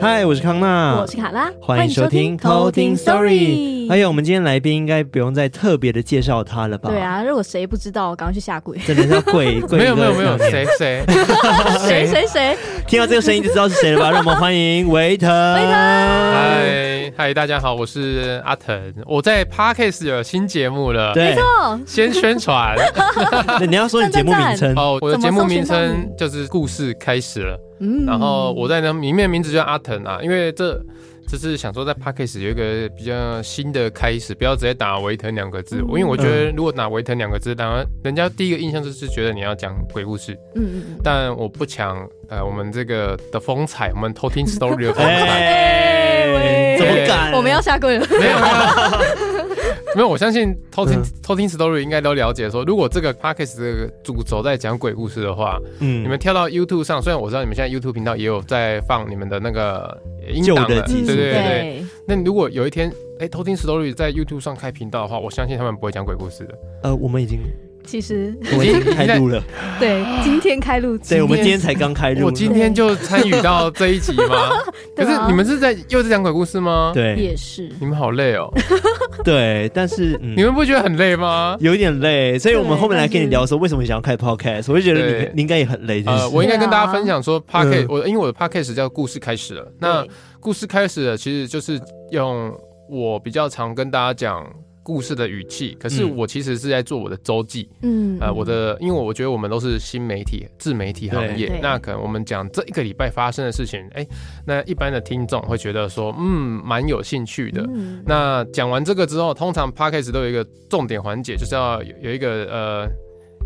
嗨，我是康纳，我是卡拉，欢迎收听偷听 Story。哎呀，我们今天来宾应该不用再特别的介绍他了吧？对啊，如果谁不知道，赶快去下跪。真的叫跪 跪？没有没有没有，谁谁谁谁谁？听到这个声音就知道是谁了吧？让我们欢迎维腾。维腾，嗨嗨，大家好，我是阿腾，我在 Podcast 有新节目了。对，没错，先宣传。那你要说你节目名称。哦，我的节目名称就是故事开始了。嗯，然后我在那里面名字叫阿腾啊，因为这这是想说在 Podcast 有一个比较新的开始，不要直接打维腾两个字，嗯、因为我觉得如果打维腾两个字，当然人家第一个印象就是觉得你要讲鬼故事，嗯嗯嗯，但我不抢呃我们这个的风采，我们偷听 story 的 风采，怎么敢？我们要下跪了，没有没有。没有，我相信偷听、嗯、偷听 story 应该都了解说，如果这个 podcast 这个主轴在讲鬼故事的话，嗯，你们跳到 YouTube 上，虽然我知道你们现在 YouTube 频道也有在放你们的那个音档的，对对对对。那如果有一天，哎，偷听 story 在 YouTube 上开频道的话，我相信他们不会讲鬼故事的。呃，我们已经。其实我已经开录了，对，今天开录，对，我们今天才刚开录，我今天就参与到这一集吗？可是你们是在又是讲鬼故事吗？对，也是。你们好累哦。对，但是你们不觉得很累吗？有一点累，所以我们后面来跟你聊说，为什么想要开 podcast？我就觉得你你应该也很累。呃，我应该跟大家分享说，podcast，我因为我的 podcast 叫故事开始了。那故事开始了，其实就是用我比较常跟大家讲。故事的语气，可是我其实是在做我的周记，嗯，呃，我的，因为我觉得我们都是新媒体、自媒体行业，那可能我们讲这一个礼拜发生的事情，哎、欸，那一般的听众会觉得说，嗯，蛮有兴趣的。嗯、那讲完这个之后，通常 Podcast 都有一个重点环节，就是要有一个呃，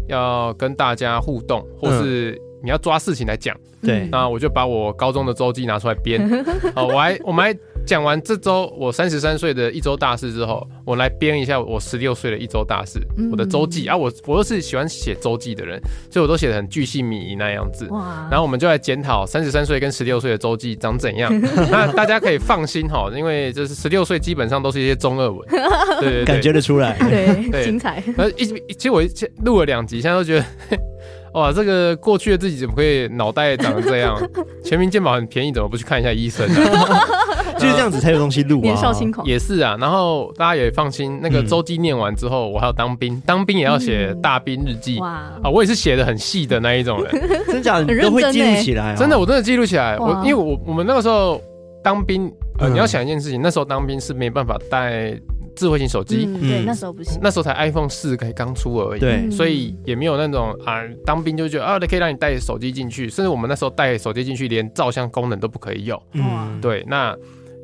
要跟大家互动，或是你要抓事情来讲。对、嗯，那我就把我高中的周记拿出来编，好，我还我们还。讲完这周我三十三岁的一周大事之后，我来编一下我十六岁的一周大事，嗯、我的周记啊，我我都是喜欢写周记的人，所以我都写的很巨细靡遗那样子。哇！然后我们就来检讨三十三岁跟十六岁的周记长怎样。那大家可以放心哈，因为就是十六岁基本上都是一些中二文，对，对，对，感觉得出来，对，对精彩。然后一其实我录了两集，现在都觉得。哇，这个过去的自己怎么会脑袋长成这样？全民健保很便宜，怎么不去看一下医生呢？就是这样子才有东西录啊。年少轻狂也是啊。然后大家也放心，那个周记念完之后，我还要当兵，当兵也要写大兵日记。哇啊，我也是写的很细的那一种人。真假的你都会记录起来？真的，我真的记录起来。我因为我我们那个时候当兵，呃，你要想一件事情，那时候当兵是没办法带。智慧型手机，嗯，对，那时候不行，那时候才 iPhone 四才刚出而已，对，所以也没有那种啊，当兵就觉得啊，可以让你带手机进去，甚至我们那时候带手机进去，连照相功能都不可以用，嗯，对，那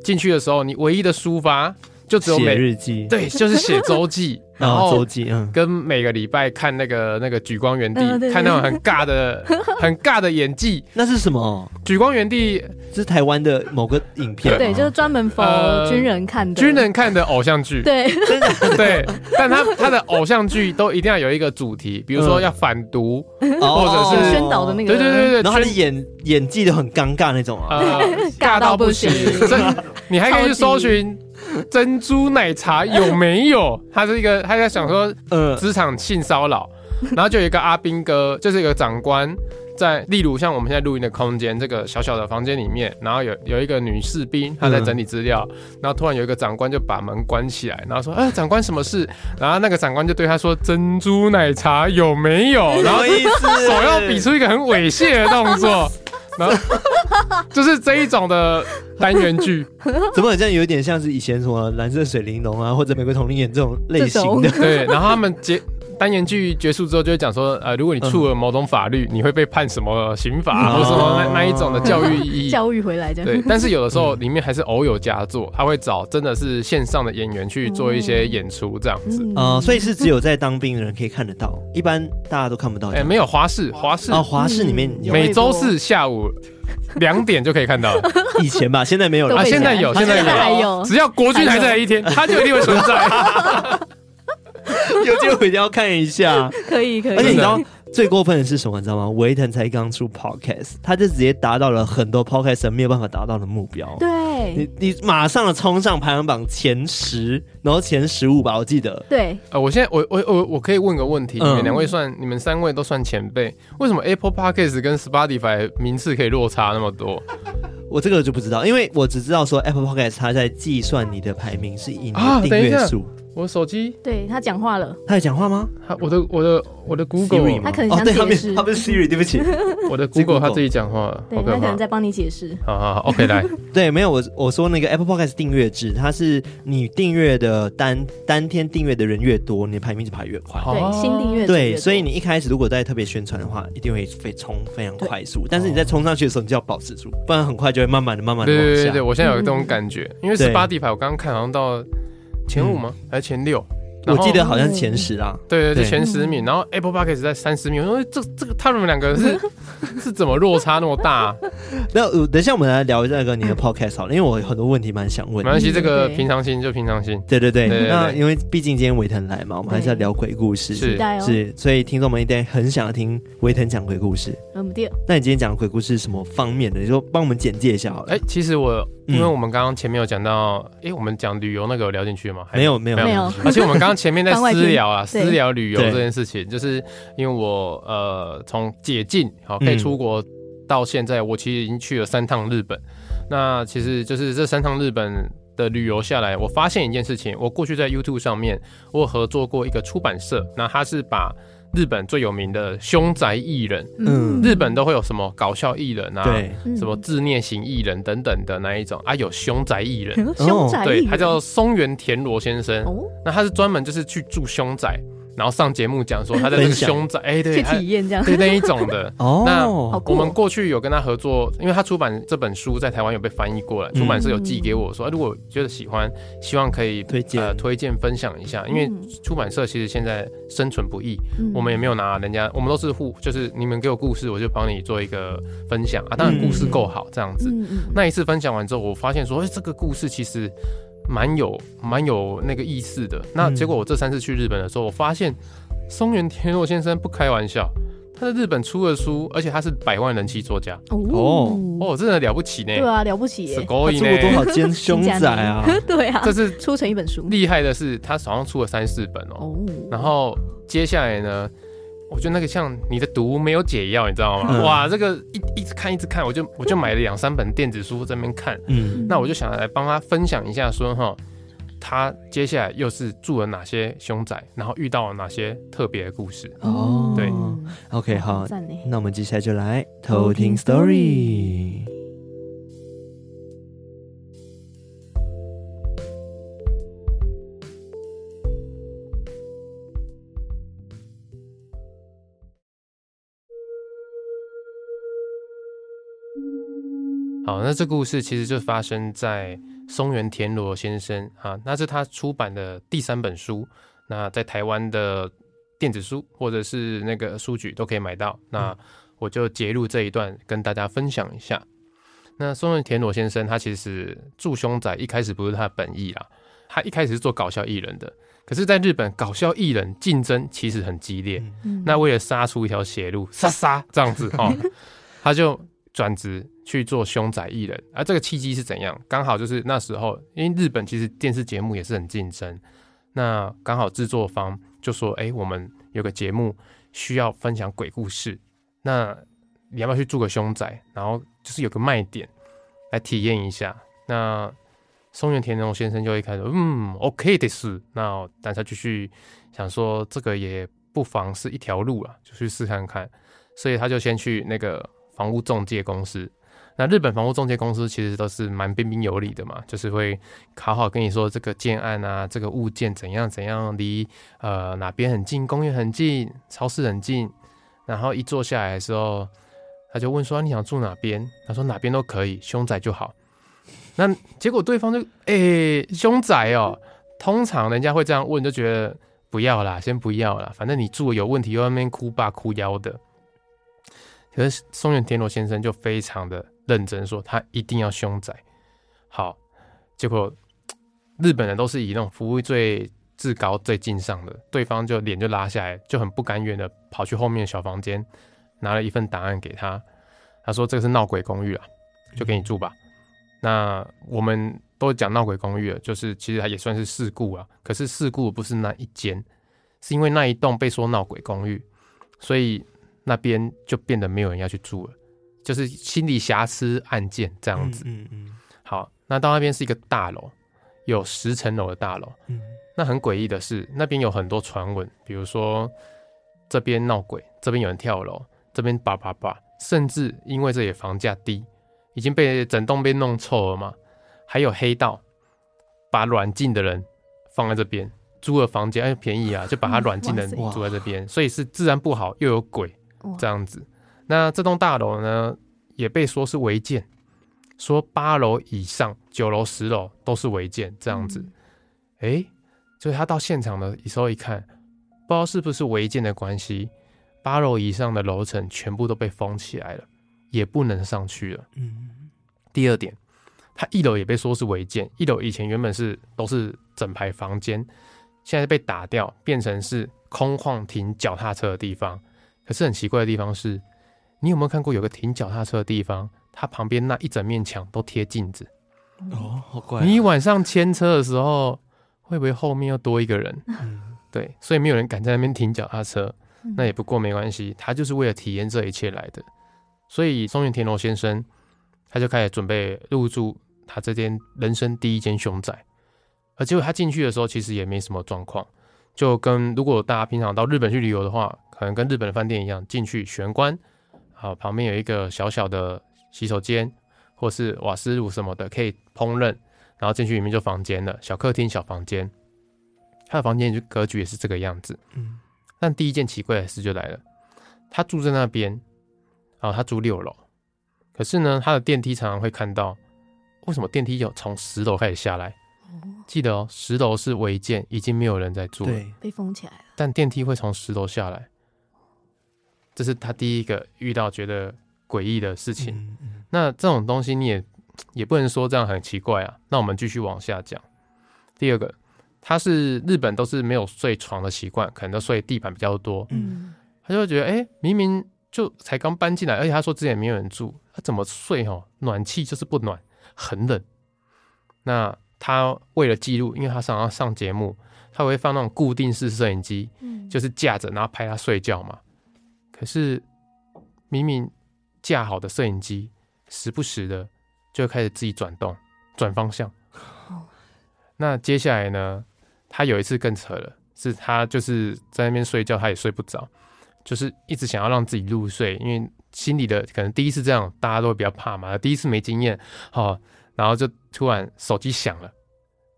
进去的时候，你唯一的抒发就只有写日记，对，就是写周记。然后周记，嗯，跟每个礼拜看那个那个举光原地，看那种很尬的、很尬的演技。那是什么？举光原地是台湾的某个影片，对，就是专门 for 军人看的，军人看的偶像剧。对，真的对。但他他的偶像剧都一定要有一个主题，比如说要反毒，或者是宣导的那个。对对对对。然后他的演演技都很尴尬那种啊，尬到不行。你还可以去搜寻。珍珠奶茶有没有？他是一个，他在想说，呃，职场性骚扰，然后就有一个阿兵哥，就是一个长官，在例如像我们现在录音的空间这个小小的房间里面，然后有有一个女士兵，她在整理资料，然后突然有一个长官就把门关起来，然后说，哎，长官什么事？然后那个长官就对他说，珍珠奶茶有没有？然后手要比出一个很猥亵的动作。然后 就是这一种的单元剧，怎么好像有点像是以前什么蓝色水玲珑啊，或者玫瑰同龄眼这种类型的？对，然后他们结。单元剧结束之后，就会讲说，呃，如果你触了某种法律，你会被判什么刑罚，或什么那那一种的教育意义，教育回来这样。对，但是有的时候里面还是偶有佳作，他会找真的是线上的演员去做一些演出这样子。啊，所以是只有在当兵的人可以看得到，一般大家都看不到。哎，没有华视，华视啊，华视里面每周四下午两点就可以看到。以前吧，现在没有了。啊，现在有，现在还有，只要国军还在一天，它就一定会存在。有机会一定要看一下，可以可以。而且你知道，最过分的是什么？你知道吗？维腾才刚出 podcast，他就直接达到了很多 podcast 没有办法达到的目标。对，你你马上冲上排行榜前十，然后前十五吧，我记得。对，呃，我现在我我我我可以问个问题，你们两位算，嗯、你们三位都算前辈，为什么 Apple Podcast 跟 Spotify 名次可以落差那么多？我这个就不知道，因为我只知道说 Apple Podcast 它在计算你的排名是以你的订阅数。啊我手机对他讲话了，他有讲话吗？他我的我的我的 Google，他可能想解释、哦，他不是 Siri，对不起，我的 Google 他自己讲话，对他可能在帮你解释。好好好，OK 来，对，没有我我说那个 Apple Podcast 订阅制，它是你订阅的单单天订阅的人越多，你的排名就排越快。对，新订阅对，所以你一开始如果在特别宣传的话，一定会非冲非常快速，但是你在冲上去的时候，你就要保持住，不然很快就会慢慢的慢慢的往下。对对对，我现在有这种感觉，因为 Spotify 我刚刚看好像到前五吗？还是前六？我记得好像是前十啊，对对对，前十名，然后 Apple Podcast 在三十名。我说这这个他们两个是 是怎么落差那么大？那等一下我们来聊那个你的 Podcast 好了，因为我有很多问题蛮想问。没关系，这个平常心就平常心。对对对，那因为毕竟今天维腾来嘛，我们还是要聊鬼故事，是是，所以听众们一定很想要听维腾讲鬼故事。那你今天讲的鬼故事是什么方面的？你说帮我们简介一下好了。哎，其实我。因为我们刚刚前面有讲到，哎、嗯，我们讲旅游那个有聊进去吗？没有，没有，没有。而且我们刚刚前面在 私聊啊，私聊旅游这件事情，就是因为我呃从解禁好可以出国到现在，我其实已经去了三趟日本。嗯、那其实就是这三趟日本的旅游下来，我发现一件事情，我过去在 YouTube 上面我有合作过一个出版社，那他是把。日本最有名的凶宅艺人，嗯，日本都会有什么搞笑艺人啊，对，什么自虐型艺人等等的那一种。啊，有凶宅艺人，凶宅艺人，对，他叫松原田螺先生，哦，那他是专门就是去住凶宅。然后上节目讲说他在这个凶宅，哎，对，去体验这样，对那一种的。哦，那我们过去有跟他合作，因为他出版这本书在台湾有被翻译过来，出版社有寄给我说，如果觉得喜欢，希望可以推荐呃推荐分享一下。因为出版社其实现在生存不易，我们也没有拿人家，我们都是互，就是你们给我故事，我就帮你做一个分享啊。当然故事够好这样子。那一次分享完之后，我发现说，哎，这个故事其实。蛮有蛮有那个意思的。那结果我这三次去日本的时候，我发现松原田若先生不开玩笑，他在日本出了书，而且他是百万人气作家。哦哦，真的了不起呢。对啊，了不起耶。他出过多少间凶宅啊？对啊，这是出成一本书。厉害的是，他好像出了三四本哦。然后接下来呢？我觉得那个像你的毒没有解药，你知道吗？嗯、哇，这个一一直看一直看，我就我就买了两三本电子书在那边看。嗯，那我就想来帮他分享一下说，说哈，他接下来又是住了哪些凶宅，然后遇到了哪些特别的故事。哦，对，OK，好，那我们接下来就来偷听 story。好，那这故事其实就发生在松原田螺先生啊，那是他出版的第三本书。那在台湾的电子书或者是那个书局都可以买到。那我就截录这一段跟大家分享一下。那松原田螺先生他其实住凶宅一开始不是他的本意啦，他一开始是做搞笑艺人的。可是，在日本搞笑艺人竞争其实很激烈。那为了杀出一条血路，杀杀这样子哦，他就。转职去做凶宅艺人，而、这个契机是怎样？刚好就是那时候，因为日本其实电视节目也是很竞争，那刚好制作方就说：“哎、我们有个节目需要分享鬼故事，那你要不要去住个凶宅？然后就是有个卖点来体验一下。”那松原田中先生就一开始嗯，OK 的是，那但他继续想说这个也不妨是一条路啊，就去试看看，所以他就先去那个。房屋中介公司，那日本房屋中介公司其实都是蛮彬彬有礼的嘛，就是会好好跟你说这个建案啊，这个物件怎样怎样，离呃哪边很近，公园很近，超市很近。然后一坐下来的时候，他就问说：“你想住哪边？”他说：“哪边都可以，凶宅就好。”那结果对方就：“诶、凶宅哦。”通常人家会这样问，就觉得不要啦，先不要啦，反正你住有问题，又在那边哭爸哭腰的。可是松原田螺先生就非常的认真说，他一定要凶宅。好，结果日本人都是以那种服务最至高最敬上的，对方就脸就拉下来，就很不甘愿的跑去后面的小房间，拿了一份档案给他。他说：“这个是闹鬼公寓啊，就给你住吧。”那我们都讲闹鬼公寓了，就是其实它也算是事故啊。可是事故不是那一间，是因为那一栋被说闹鬼公寓，所以那边就变得没有人要去住了，就是心理瑕疵案件这样子。嗯嗯。好，那到那边是一个大楼，有十层楼的大楼。嗯。那很诡异的是，那边有很多传闻，比如说这边闹鬼，这边有人跳楼，这边叭叭叭。甚至因为这里房价低，已经被整栋被弄臭了嘛。还有黑道把软禁的人放在这边租了房间，哎，便宜啊，就把他软禁的人住在这边，所以是治安不好又有鬼这样子。那这栋大楼呢，也被说是违建，说八楼以上、九楼、十楼都是违建这样子。哎，所以他到现场的时候一看，不知道是不是违建的关系。八楼以上的楼层全部都被封起来了，也不能上去了。嗯，第二点，他一楼也被说是违建。一楼以前原本是都是整排房间，现在被打掉，变成是空旷停脚踏车的地方。可是很奇怪的地方是，你有没有看过有个停脚踏车的地方，它旁边那一整面墙都贴镜子？哦，好怪啊。你晚上牵车的时候，会不会后面又多一个人？嗯，对，所以没有人敢在那边停脚踏车。那也不过没关系，他就是为了体验这一切来的。所以松原田螺先生他就开始准备入住他这间人生第一间凶宅。而结果他进去的时候，其实也没什么状况，就跟如果大家平常到日本去旅游的话，可能跟日本的饭店一样，进去玄关，好，旁边有一个小小的洗手间，或是瓦斯炉什么的可以烹饪，然后进去里面就房间了，小客厅、小房间。他的房间就格局也是这个样子，嗯。但第一件奇怪的事就来了，他住在那边，然后他住六楼，可是呢，他的电梯常常会看到，为什么电梯有从十楼开始下来？记得哦，十楼是违建，已经没有人在住了，对，被封起来了。但电梯会从十楼下来，这是他第一个遇到觉得诡异的事情。嗯嗯。那这种东西你也 也不能说这样很奇怪啊。那我们继续往下讲，第二个。他是日本都是没有睡床的习惯，可能都睡地板比较多。嗯，他就会觉得，哎、欸，明明就才刚搬进来，而且他说之前没有人住，他怎么睡？哦，暖气就是不暖，很冷。那他为了记录，因为他想要上节目，他会放那种固定式摄影机，嗯，就是架着然后拍他睡觉嘛。可是明明架好的摄影机，时不时的就会开始自己转动，转方向。那接下来呢？他有一次更扯了，是他就是在那边睡觉，他也睡不着，就是一直想要让自己入睡，因为心里的可能第一次这样，大家都会比较怕嘛，第一次没经验，好，然后就突然手机响了，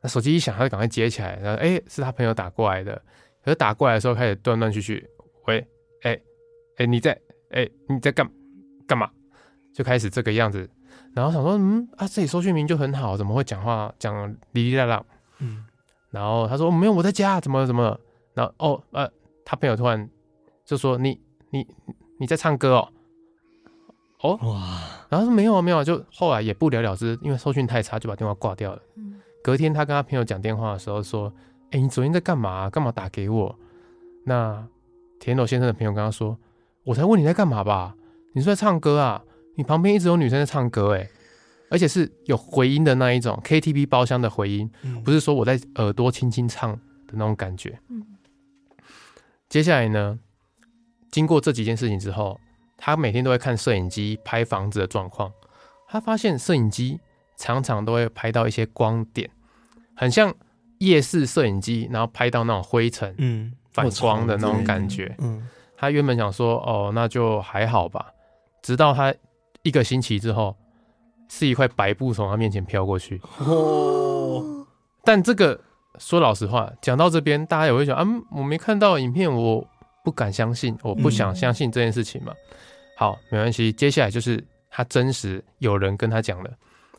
那手机一响，他就赶快接起来，然后哎、欸，是他朋友打过来的，可是打过来的时候开始断断续续，喂，哎、欸，哎、欸，你在，哎、欸，你在干干嘛？就开始这个样子，然后想说，嗯啊，这里收讯名就很好，怎么会讲话讲哩哩啦啦？嗯。然后他说没有，我在家，怎么怎么？然后哦呃，他朋友突然就说你你你在唱歌哦哦哇！然后说没有啊没有啊，就后来也不了了之，因为收讯太差，就把电话挂掉了。嗯。隔天他跟他朋友讲电话的时候说：“哎，你昨天在干嘛？干嘛打给我？”那田螺先生的朋友跟他说：“我才问你在干嘛吧？你是在唱歌啊？你旁边一直有女生在唱歌哎。”而且是有回音的那一种 KTV 包厢的回音，嗯，不是说我在耳朵轻轻唱的那种感觉。嗯，接下来呢，经过这几件事情之后，他每天都会看摄影机拍房子的状况。他发现摄影机常常都会拍到一些光点，很像夜视摄影机，然后拍到那种灰尘、嗯，反光的那种感觉。嗯，他原本想说，哦，那就还好吧。直到他一个星期之后。是一块白布从他面前飘过去，哦。但这个说老实话，讲到这边，大家也会想啊，我没看到影片，我不敢相信，我不想相信这件事情嘛。嗯、好，没关系，接下来就是他真实有人跟他讲了。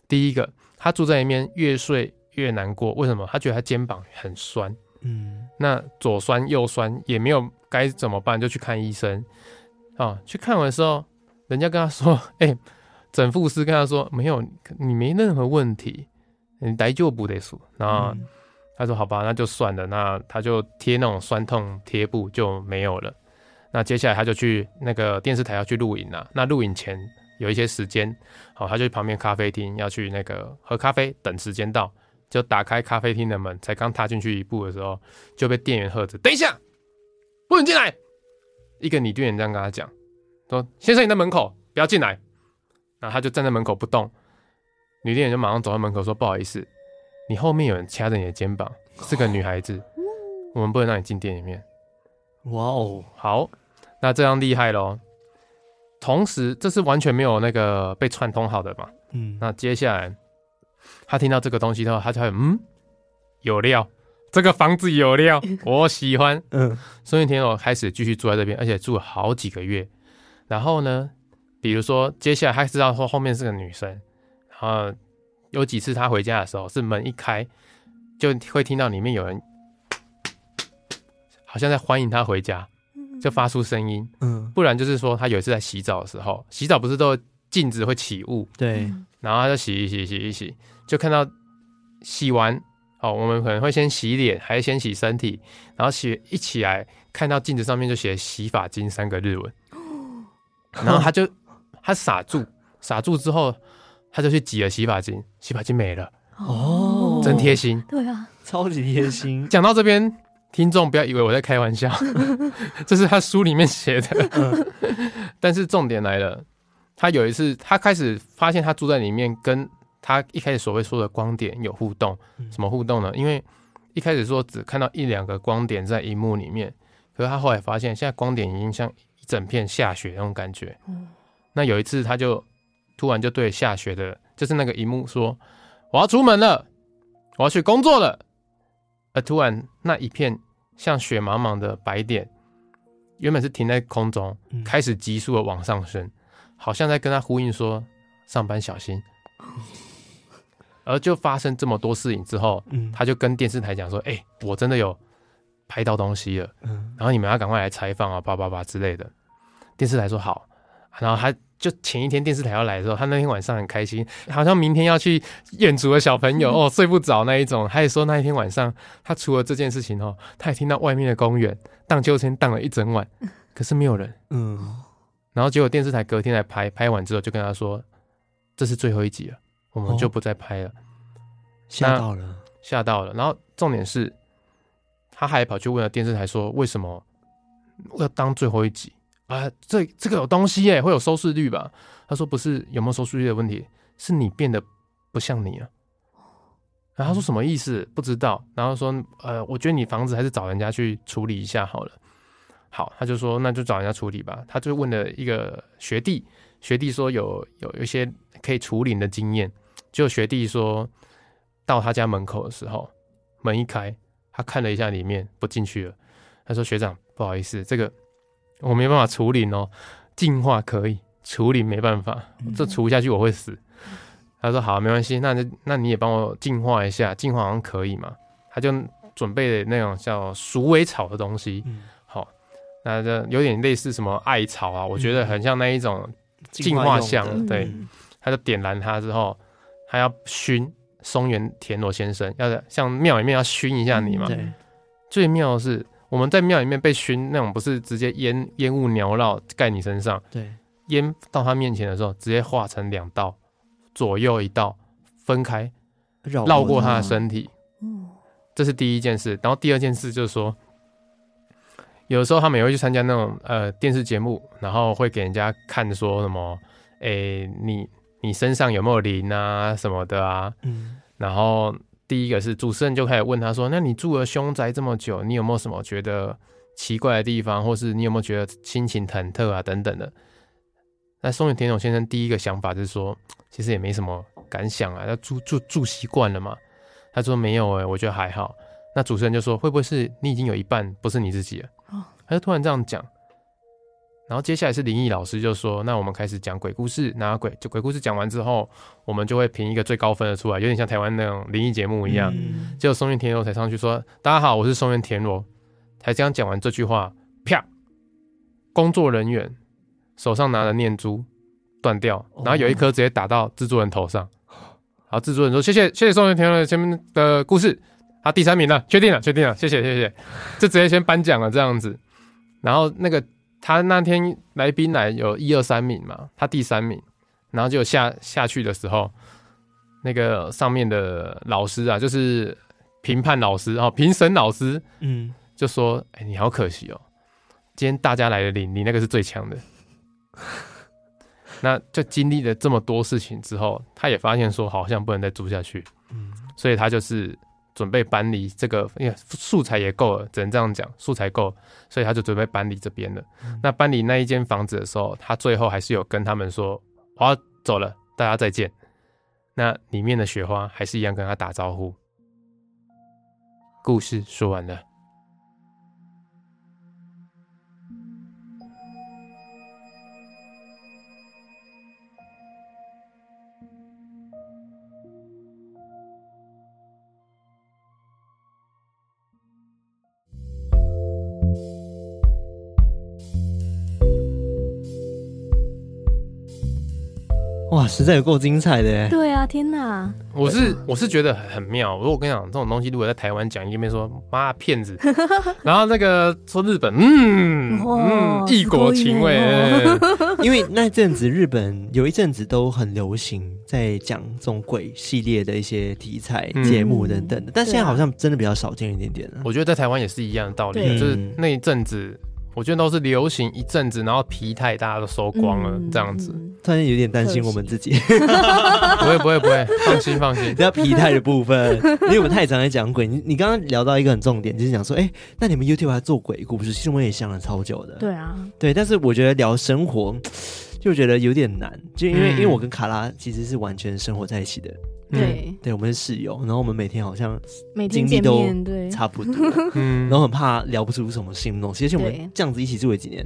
第一个，他住在里面越睡越难过，为什么？他觉得他肩膀很酸，嗯，那左酸右酸也没有该怎么办，就去看医生。啊，去看完的时候，人家跟他说，哎、欸。整复师跟他说：“没有，你没任何问题，你来就不得数。”然后他说好吧，那就算了，那他就贴那种酸痛贴布就没有了。那接下来他就去那个电视台要去录影了。那录影前有一些时间，好，他就去旁边咖啡厅要去那个喝咖啡，等时间到就打开咖啡厅的门，才刚踏进去一步的时候就被店员喝止，等一下，不准进来。一个女店员这样跟他讲，说：“先生，你在门口，不要进来。”然后他就站在门口不动。女店员就马上走到门口说：“不好意思，你后面有人掐着你的肩膀，是个女孩子，我们不能让你进店里面。”哇哦，好。那这样厉害喽！同时，这是完全没有那个被串通好的嘛？嗯。那接下来，他听到这个东西之后，他就会嗯，有料，这个房子有料，我喜欢。嗯。宋运天哦开始继续住在这边，而且住了好几个月。然后呢，比如说，接下来他知道说后面是个女生，然后有几次他回家的时候，是门一开，就会听到里面有人，好像在欢迎他回家。就发出声音，嗯，不然就是说他有一次在洗澡的时候，洗澡不是都镜子会起雾，对，然后他就洗一洗洗一洗，就看到洗完，哦，我们可能会先洗脸，还是先洗身体，然后洗一起来看到镜子上面就写洗发精三个日文，然后他就他傻住，傻住之后他就去挤了洗发精，洗发精没了，哦，真贴心，对啊，超级贴心。讲到这边。听众不要以为我在开玩笑，这是他书里面写的。但是重点来了，他有一次，他开始发现他住在里面，跟他一开始所谓说的光点有互动。什么互动呢？因为一开始说只看到一两个光点在荧幕里面，可是他后来发现，现在光点已经像一整片下雪那种感觉。那有一次，他就突然就对下雪的，就是那个荧幕说：“我要出门了，我要去工作了。”而突然，那一片像雪茫茫的白点，原本是停在空中，开始急速的往上升，好像在跟他呼应说：“上班小心。”而就发生这么多事情之后，他就跟电视台讲说：“哎，我真的有拍到东西了，然后你们要赶快来采访啊，叭叭叭之类的。”电视台说好，然后他。就前一天电视台要来的时候，他那天晚上很开心，好像明天要去演出的小朋友哦，睡不着那一种。他也说那一天晚上，他除了这件事情哦，他也听到外面的公园荡秋千荡了一整晚，可是没有人。嗯，然后结果电视台隔天来拍，拍完之后就跟他说，这是最后一集了，我们就不再拍了。吓到了，吓到了。然后重点是，他还跑去问了电视台说，为什么要当最后一集？啊，这这个有东西耶，会有收视率吧？他说不是有没有收视率的问题，是你变得不像你了。然后他说什么意思？不知道。然后说呃，我觉得你房子还是找人家去处理一下好了。好，他就说那就找人家处理吧。他就问了一个学弟，学弟说有有一些可以处理的经验。就学弟说到他家门口的时候，门一开，他看了一下里面，不进去了。他说学长不好意思，这个。我没办法处理哦，净化可以，处理没办法，这除下去我会死。嗯、他说好，没关系，那那那你也帮我净化一下，净化好像可以嘛？他就准备了那种叫鼠尾草的东西，嗯、好，那这有点类似什么艾草啊，我觉得很像那一种净化香。嗯、对，他就点燃它之后，他要熏松原田螺先生，要像庙里面要熏一下你嘛。嗯、对，最妙的是。我们在庙里面被熏那种，不是直接烟烟雾缭绕盖你身上，对，烟到他面前的时候，直接化成两道，左右一道，分开，绕过他的身体，嗯，这是第一件事。然后第二件事就是说，有的时候他们也会去参加那种呃电视节目，然后会给人家看说什么，诶，你你身上有没有灵啊什么的啊，嗯，然后。第一个是主持人就开始问他说：“那你住了凶宅这么久，你有没有什么觉得奇怪的地方，或是你有没有觉得心情忐忑啊等等的？”那松原田总先生第一个想法就是说：“其实也没什么感想啊，他住住住习惯了嘛。”他说：“没有哎、欸，我觉得还好。”那主持人就说：“会不会是你已经有一半不是你自己了？”哦他就突然这样讲。然后接下来是灵异老师就说：“那我们开始讲鬼故事。那鬼就鬼故事讲完之后，我们就会评一个最高分的出来，有点像台湾那种灵异节目一样。嗯、结果松原田螺才上去说：‘大家好，我是松原田螺。’才刚讲完这句话，啪！工作人员手上拿的念珠断掉，然后有一颗直接打到制作人头上。好，制作人说：‘谢谢谢谢松原田螺前面的故事。’他第三名了，确定了，确定了，谢谢谢谢，就直接先颁奖了这样子。然后那个他那天来宾来有一二三名嘛，他第三名，然后就下下去的时候，那个上面的老师啊，就是评判老师哦，评审老师，嗯，就说：“哎，你好可惜哦，今天大家来的你，你那个是最强的。”那就经历了这么多事情之后，他也发现说好像不能再住下去，嗯，所以他就是。准备搬离这个，因为素材也够了，只能这样讲，素材够，所以他就准备搬离这边了。嗯、那搬离那一间房子的时候，他最后还是有跟他们说：“我要走了，大家再见。”那里面的雪花还是一样跟他打招呼。故事说完了。哇，实在有够精彩的！对啊，天哪！我是我是觉得很妙。如果我跟你讲，这种东西如果在台湾讲，一边说妈骗子，然后那个说日本，嗯嗯，异国情味。因为那阵子日本有一阵子都很流行在讲这种鬼系列的一些题材节目等等的，但现在好像真的比较少见一点点了。我觉得在台湾也是一样的道理，就是那一阵子。我觉得都是流行一阵子，然后皮太大家都收光了，这样子。突然有点担心我们自己。不会不会不会，放心放心。比较疲态的部分，因为我们太常在讲鬼。你你刚刚聊到一个很重点，就是讲说，哎，那你们 YouTube 还做鬼故事，其实我也想了超久的。对啊，对，但是我觉得聊生活 就觉得有点难，就因为因为我跟卡拉其实是完全生活在一起的。对、嗯，对，我们是室友，然后我们每天好像每天经历都差不多，嗯，然后很怕聊不出什么新东西。而且我们这样子一起住了几年，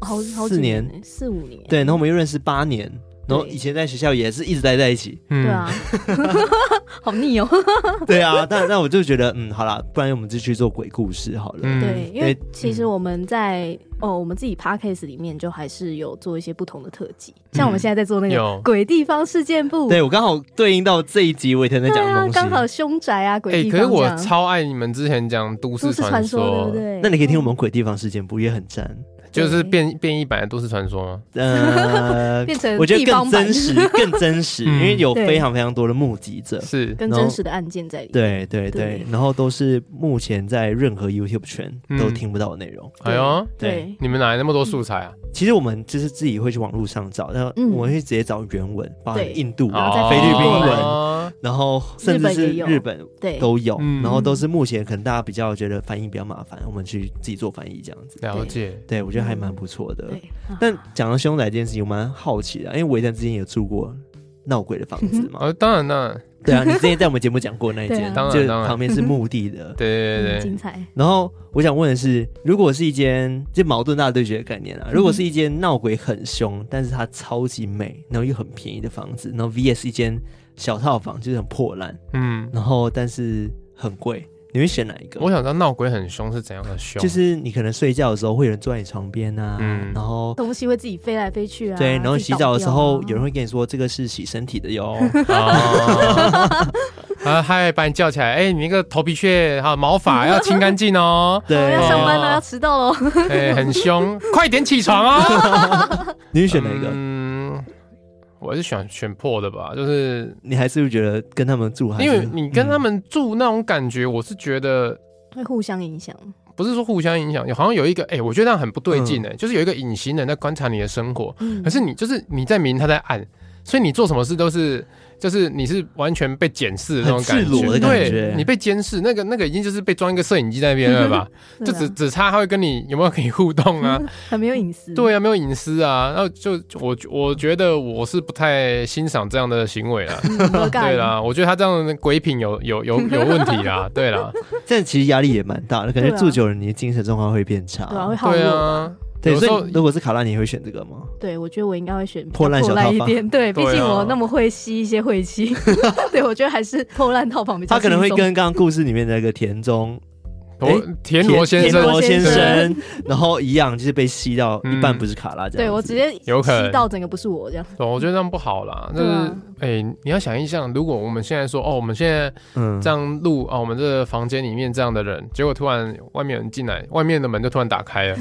好好四年，四五年，对，然后我们又认识八年。然后以前在学校也是一直待在一起，对啊 好腻哦。对啊，但但我就觉得，嗯，好了，不然我们就去做鬼故事好了。对，因为其实我们在哦，我们自己 podcast 里面就还是有做一些不同的特辑，像我们现在在做那个鬼地方事件簿。对，我刚好对应到这一集我也在讲东西，刚好凶宅啊，鬼地方。可是我超爱你们之前讲都市传说，对不对？那你可以听我们鬼地方事件簿，也很赞。就是变变异版的都市传说吗？呃，变成我觉得更真实，更真实，因为有非常非常多的目击者，是。更真实的案件在里面。对对对，然后都是目前在任何 YouTube 圈都听不到的内容。哎呦，对，你们哪来那么多素材啊？其实我们就是自己会去网络上找，然后我们会直接找原文，包括印度、然后菲律宾文，然后甚至是日本对都有，然后都是目前可能大家比较觉得翻译比较麻烦，我们去自己做翻译这样子。了解，对我觉得还蛮不错的。但讲到凶宅这件事情，我蛮好奇的，因为维腾之前有住过闹鬼的房子嘛？呃，当然了。对啊，你之前在我们节目讲过那一间，就旁边是墓地的，对对对，精彩。然后我想问的是，如果是一间就矛盾大对决的概念啊，如果是一间闹鬼很凶，但是它超级美，然后又很便宜的房子，然后 VS 一间小套房，就是很破烂，嗯，然后但是很贵。你会选哪一个？我想知道闹鬼很凶是怎样的凶，就是你可能睡觉的时候会有人坐在你床边啊，嗯，然后东西会自己飞来飞去啊，对，然后洗澡的时候有人会跟你说这个是洗身体的哟，啊，还把你叫起来，哎，你那个头皮屑还有毛发要清干净哦，对，要上班了，要迟到了，哎，很凶，快点起床啊！你会选哪一个？我还是选选破的吧，就是你还是会觉得跟他们住还是，因为你跟他们住那种感觉，我是觉得会互相影响，不是说互相影响，好像有一个哎、欸，我觉得这样很不对劲哎、欸，嗯、就是有一个隐形人在观察你的生活，嗯、可是你就是你在明，他在暗，所以你做什么事都是。就是你是完全被检视的那种感觉，对，你被监视，那个那个已经就是被装一个摄影机在那边了吧？就只只差他会跟你有没有可以互动啊？很没有隐私。对啊，没有隐私啊。然后就我我觉得我是不太欣赏这样的行为啦。对啦，我觉得他这样的鬼品有有有有问题啦。对啦，这其实压力也蛮大的，感觉住久了你的精神状况会变差。对啊。对，所以如果是卡拉，你会选这个吗？对，我觉得我应该会选破烂小套房。对，毕竟我那么会吸一些晦气。对，我觉得还是破烂套房比较。他可能会跟刚刚故事里面的那个田中哎，田螺先生，田螺先生，然后一样就是被吸到一半，不是卡拉这样。对我直接有可能吸到整个不是我这样。我觉得这样不好啦。就是哎，你要想一想，如果我们现在说哦，我们现在这样录啊，我们这个房间里面这样的人，结果突然外面有人进来，外面的门就突然打开了。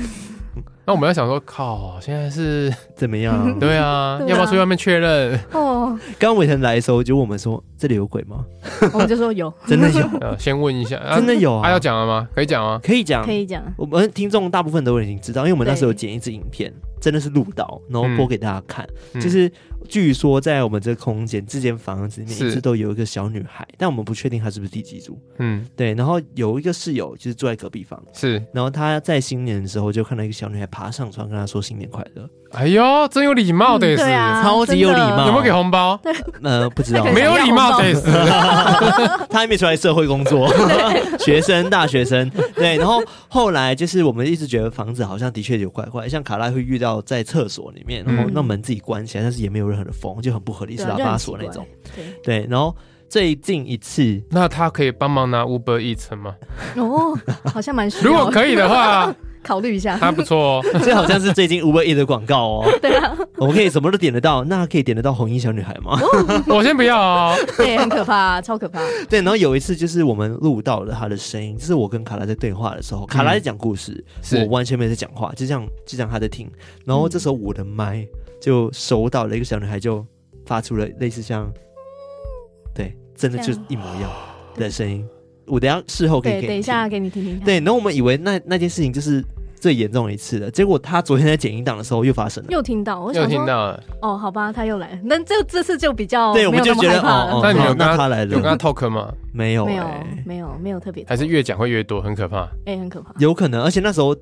那我们要想说，靠，现在是 怎么样？对啊，要不要去外面确认？哦，刚伟成来的时候就问我们说：“这里有鬼吗？”我们就说有，真的有。先问一下，真的有啊？他要讲了吗？可以讲啊？可以讲，可以讲。我们听众大部分都已经知道，因为我们那时候有剪一支影片。真的是录到，然后播给大家看。嗯、就是据说在我们这个空间，这间房子里面一直都有一个小女孩，但我们不确定她是不是第几组。嗯，对。然后有一个室友就是住在隔壁房，是。然后他在新年的时候就看到一个小女孩爬上床，跟她说新年快乐。哎呦，真有礼貌的，是，超级有礼貌。有没有给红包？呃，不知道，没有礼貌的，他还没出来社会工作，学生，大学生。对，然后后来就是我们一直觉得房子好像的确有怪怪，像卡拉会遇到在厕所里面，然后那门自己关起来，但是也没有任何的风，就很不合理，是喇叭锁那种。对，然后最近一次，那他可以帮忙拿 Uber Eats 吗？哦，好像蛮需要。如果可以的话。考虑一下，还不错哦。这好像是最近 Uber Eats 的广告哦。对啊，我们可以什么都点得到，那可以点得到红衣小女孩吗？我先不要哦。对，很可怕，超可怕。对，然后有一次就是我们录到了她的声音，就是我跟卡拉在对话的时候，卡拉在讲故事，我完全没有在讲话，就这样就这样她在听。然后这时候我的麦就收到了一个小女孩，就发出了类似像，对，真的就是一模一样的声音。我等下事后可以给你等一下给你听听。对，然后我们以为那那件事情就是最严重的一次了，结果他昨天在剪音档的时候又发生了，又听到，我想又听到了。哦，好吧，他又来了，那这这次就比较对，我们就觉得哦，哦那你有跟他来了，有跟他 talk 吗？没有，没有，没有，没有特别，还是越讲会越多，很可怕。哎，很可怕，有可能，而且那时候。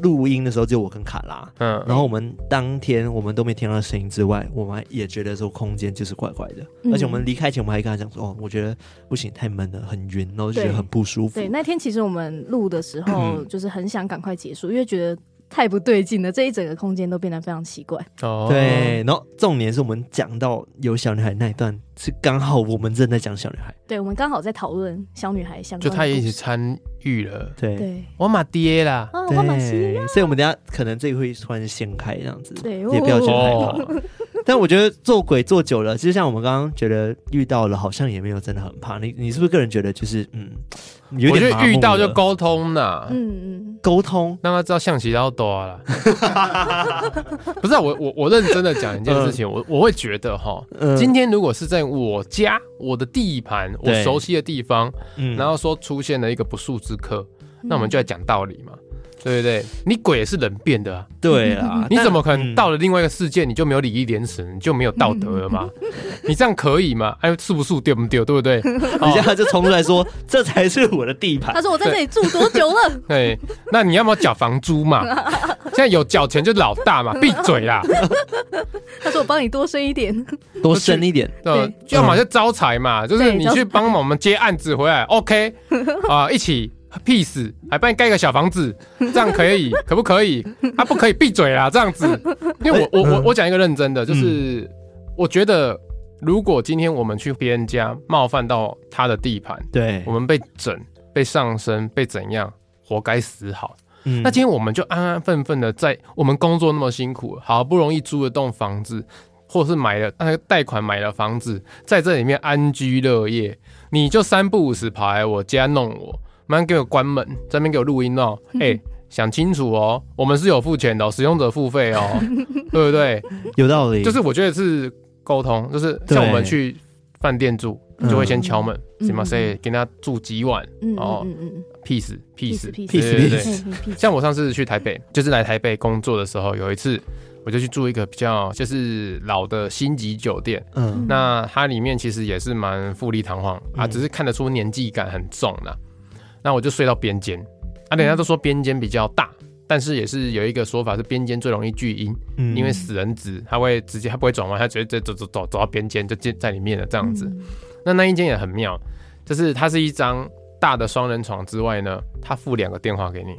录音的时候就我跟卡拉，嗯，然后我们当天我们都没听到声音之外，我们也觉得说空间就是怪怪的，嗯、而且我们离开前我们还跟他讲说，哦，我觉得不行，太闷了，很晕，然后就觉得很不舒服。对，那天其实我们录的时候 就是很想赶快结束，嗯、因为觉得。太不对劲了，这一整个空间都变得非常奇怪。哦，对，然后重点是我们讲到有小女孩那一段，是刚好我们正在讲小女孩。对，我们刚好在讨论小女孩相关，就她也一起参与了。对，对我马爹啦，我马爹，所以我们等下可能这个会突然掀开这样子，对，也不要觉得害怕。但我觉得做鬼做久了，其实像我们刚刚觉得遇到了，好像也没有真的很怕。你你是不是个人觉得就是嗯？有点我觉得遇到就沟通呐，嗯嗯，沟通让他知道象棋要多了。不是、啊、我我我认真的讲一件事情，嗯、我我会觉得哈，嗯、今天如果是在我家我的地盘我熟悉的地方，嗯、然后说出现了一个不速之客，嗯、那我们就来讲道理嘛。对不对，你鬼也是人变的啊！对啊，你怎么可能到了另外一个世界，你就没有礼义廉耻，你就没有道德了吗？你这样可以吗？哎，是不是丢不丢？对不对？你现在就冲出来说，这才是我的地盘。他说我在这里住多久了？对，那你要不要缴房租嘛？现在有缴钱就老大嘛，闭嘴啦！他说我帮你多生一点，多生一点，对，要么就招财嘛，就是你去帮我们接案子回来，OK 啊，一起。屁事，还帮你盖个小房子，这样可以？可不可以？他、啊、不可以闭嘴啦，这样子。因为我我我我讲一个认真的，就是、嗯、我觉得，如果今天我们去别人家冒犯到他的地盘，对，我们被整、被上身、被怎样，活该死好。嗯，那今天我们就安安分分的在我们工作那么辛苦，好不容易租了栋房子，或是买了那个贷款买了房子，在这里面安居乐业，你就三不五时跑来我家弄我。慢慢给我关门，这边给我录音哦。哎、欸，想清楚哦，我们是有付钱的、哦，使用者付费哦，对不对？有道理。就是我觉得是沟通，就是像我们去饭店住，就会先敲门，什么谁跟他住几晚，哦，peace peace peace peace。像我上次去台北，就是来台北工作的时候，有一次我就去住一个比较就是老的星级酒店，嗯，那它里面其实也是蛮富丽堂皇啊，只是看得出年纪感很重啦。那我就睡到边间，啊，人家都说边间比较大，但是也是有一个说法是边间最容易聚阴，嗯，因为死人子他会直接他不会转弯，他直接走走走走到边间就进在里面了这样子。嗯、那那一间也很妙，就是它是一张大的双人床之外呢，它附两个电话给你，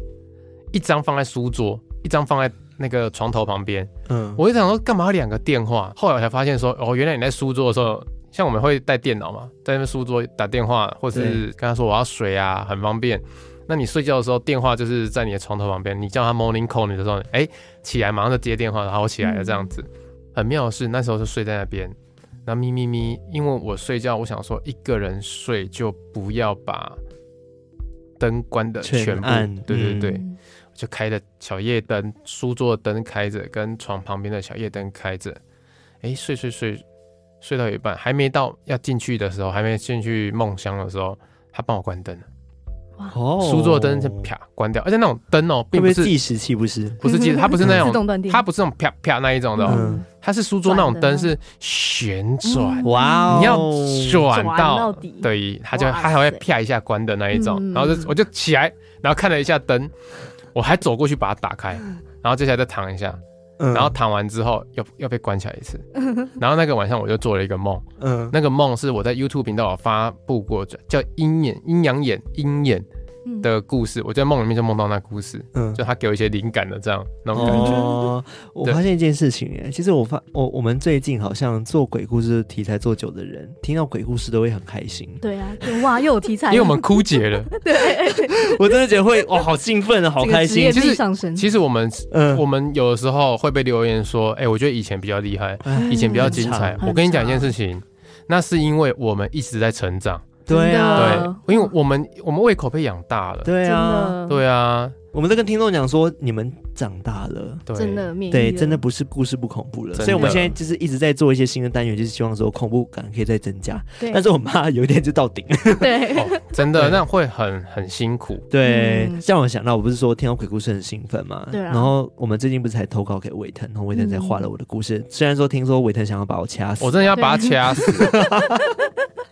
一张放在书桌，一张放在那个床头旁边。嗯，我就想说干嘛两个电话？后来我才发现说哦，原来你在书桌的时候。像我们会带电脑嘛，在那边书桌打电话，或是跟他说我要水啊，很方便。那你睡觉的时候电话就是在你的床头旁边，你叫他 morning call 你的时候，哎、欸，起来马上就接电话，然后我起来了这样子。嗯、很妙的是那时候是睡在那边，那咪咪咪，因为我睡觉，我想说一个人睡就不要把灯关的全部，全对对对，嗯、就开的小夜灯，书桌的灯开着，跟床旁边的小夜灯开着，哎、欸，睡睡睡。睡到一半，还没到要进去的时候，还没进去梦乡的时候，他帮我关灯。了。哦，书桌灯就啪关掉，而且那种灯哦，并不是计时器，不是，不是计时，它不是那种自动断电，它不是那种啪啪那一种的，它是书桌那种灯是旋转，哇，你要转到底，对，它就它还会啪一下关的那一种，然后就我就起来，然后看了一下灯，我还走过去把它打开，然后接下来再躺一下。然后躺完之后又又被关起来一次，然后那个晚上我就做了一个梦，嗯，那个梦是我在 YouTube 频道有发布过，叫阴眼阴阳眼鹰眼的故事，我在梦里面就梦到那故事，嗯，就他给我一些灵感的这样那种感觉。哦，我发现一件事情，哎，其实我发我我们最近好像做鬼故事题材做久的人，听到鬼故事都会很开心。对啊，哇，又有题材，因为我们枯竭了。对，我真的觉得会哇，好兴奋啊，好开心。其实其实我们嗯，我们有的时候会被留言说，哎，我觉得以前比较厉害，以前比较精彩。我跟你讲一件事情，那是因为我们一直在成长。对啊，对，因为我们我们胃口被养大了。对啊，对啊，我们在跟听众讲说，你们长大了，真的，对，真的不是故事不恐怖了。所以我们现在就是一直在做一些新的单元，就是希望说恐怖感可以再增加。但是我妈有一天就到顶了。对，真的，那会很很辛苦。对，像我想到，我不是说听到鬼故事很兴奋嘛？对。然后我们最近不是才投稿给韦腾，然后韦腾才画了我的故事。虽然说听说韦腾想要把我掐死，我真的要把他掐死。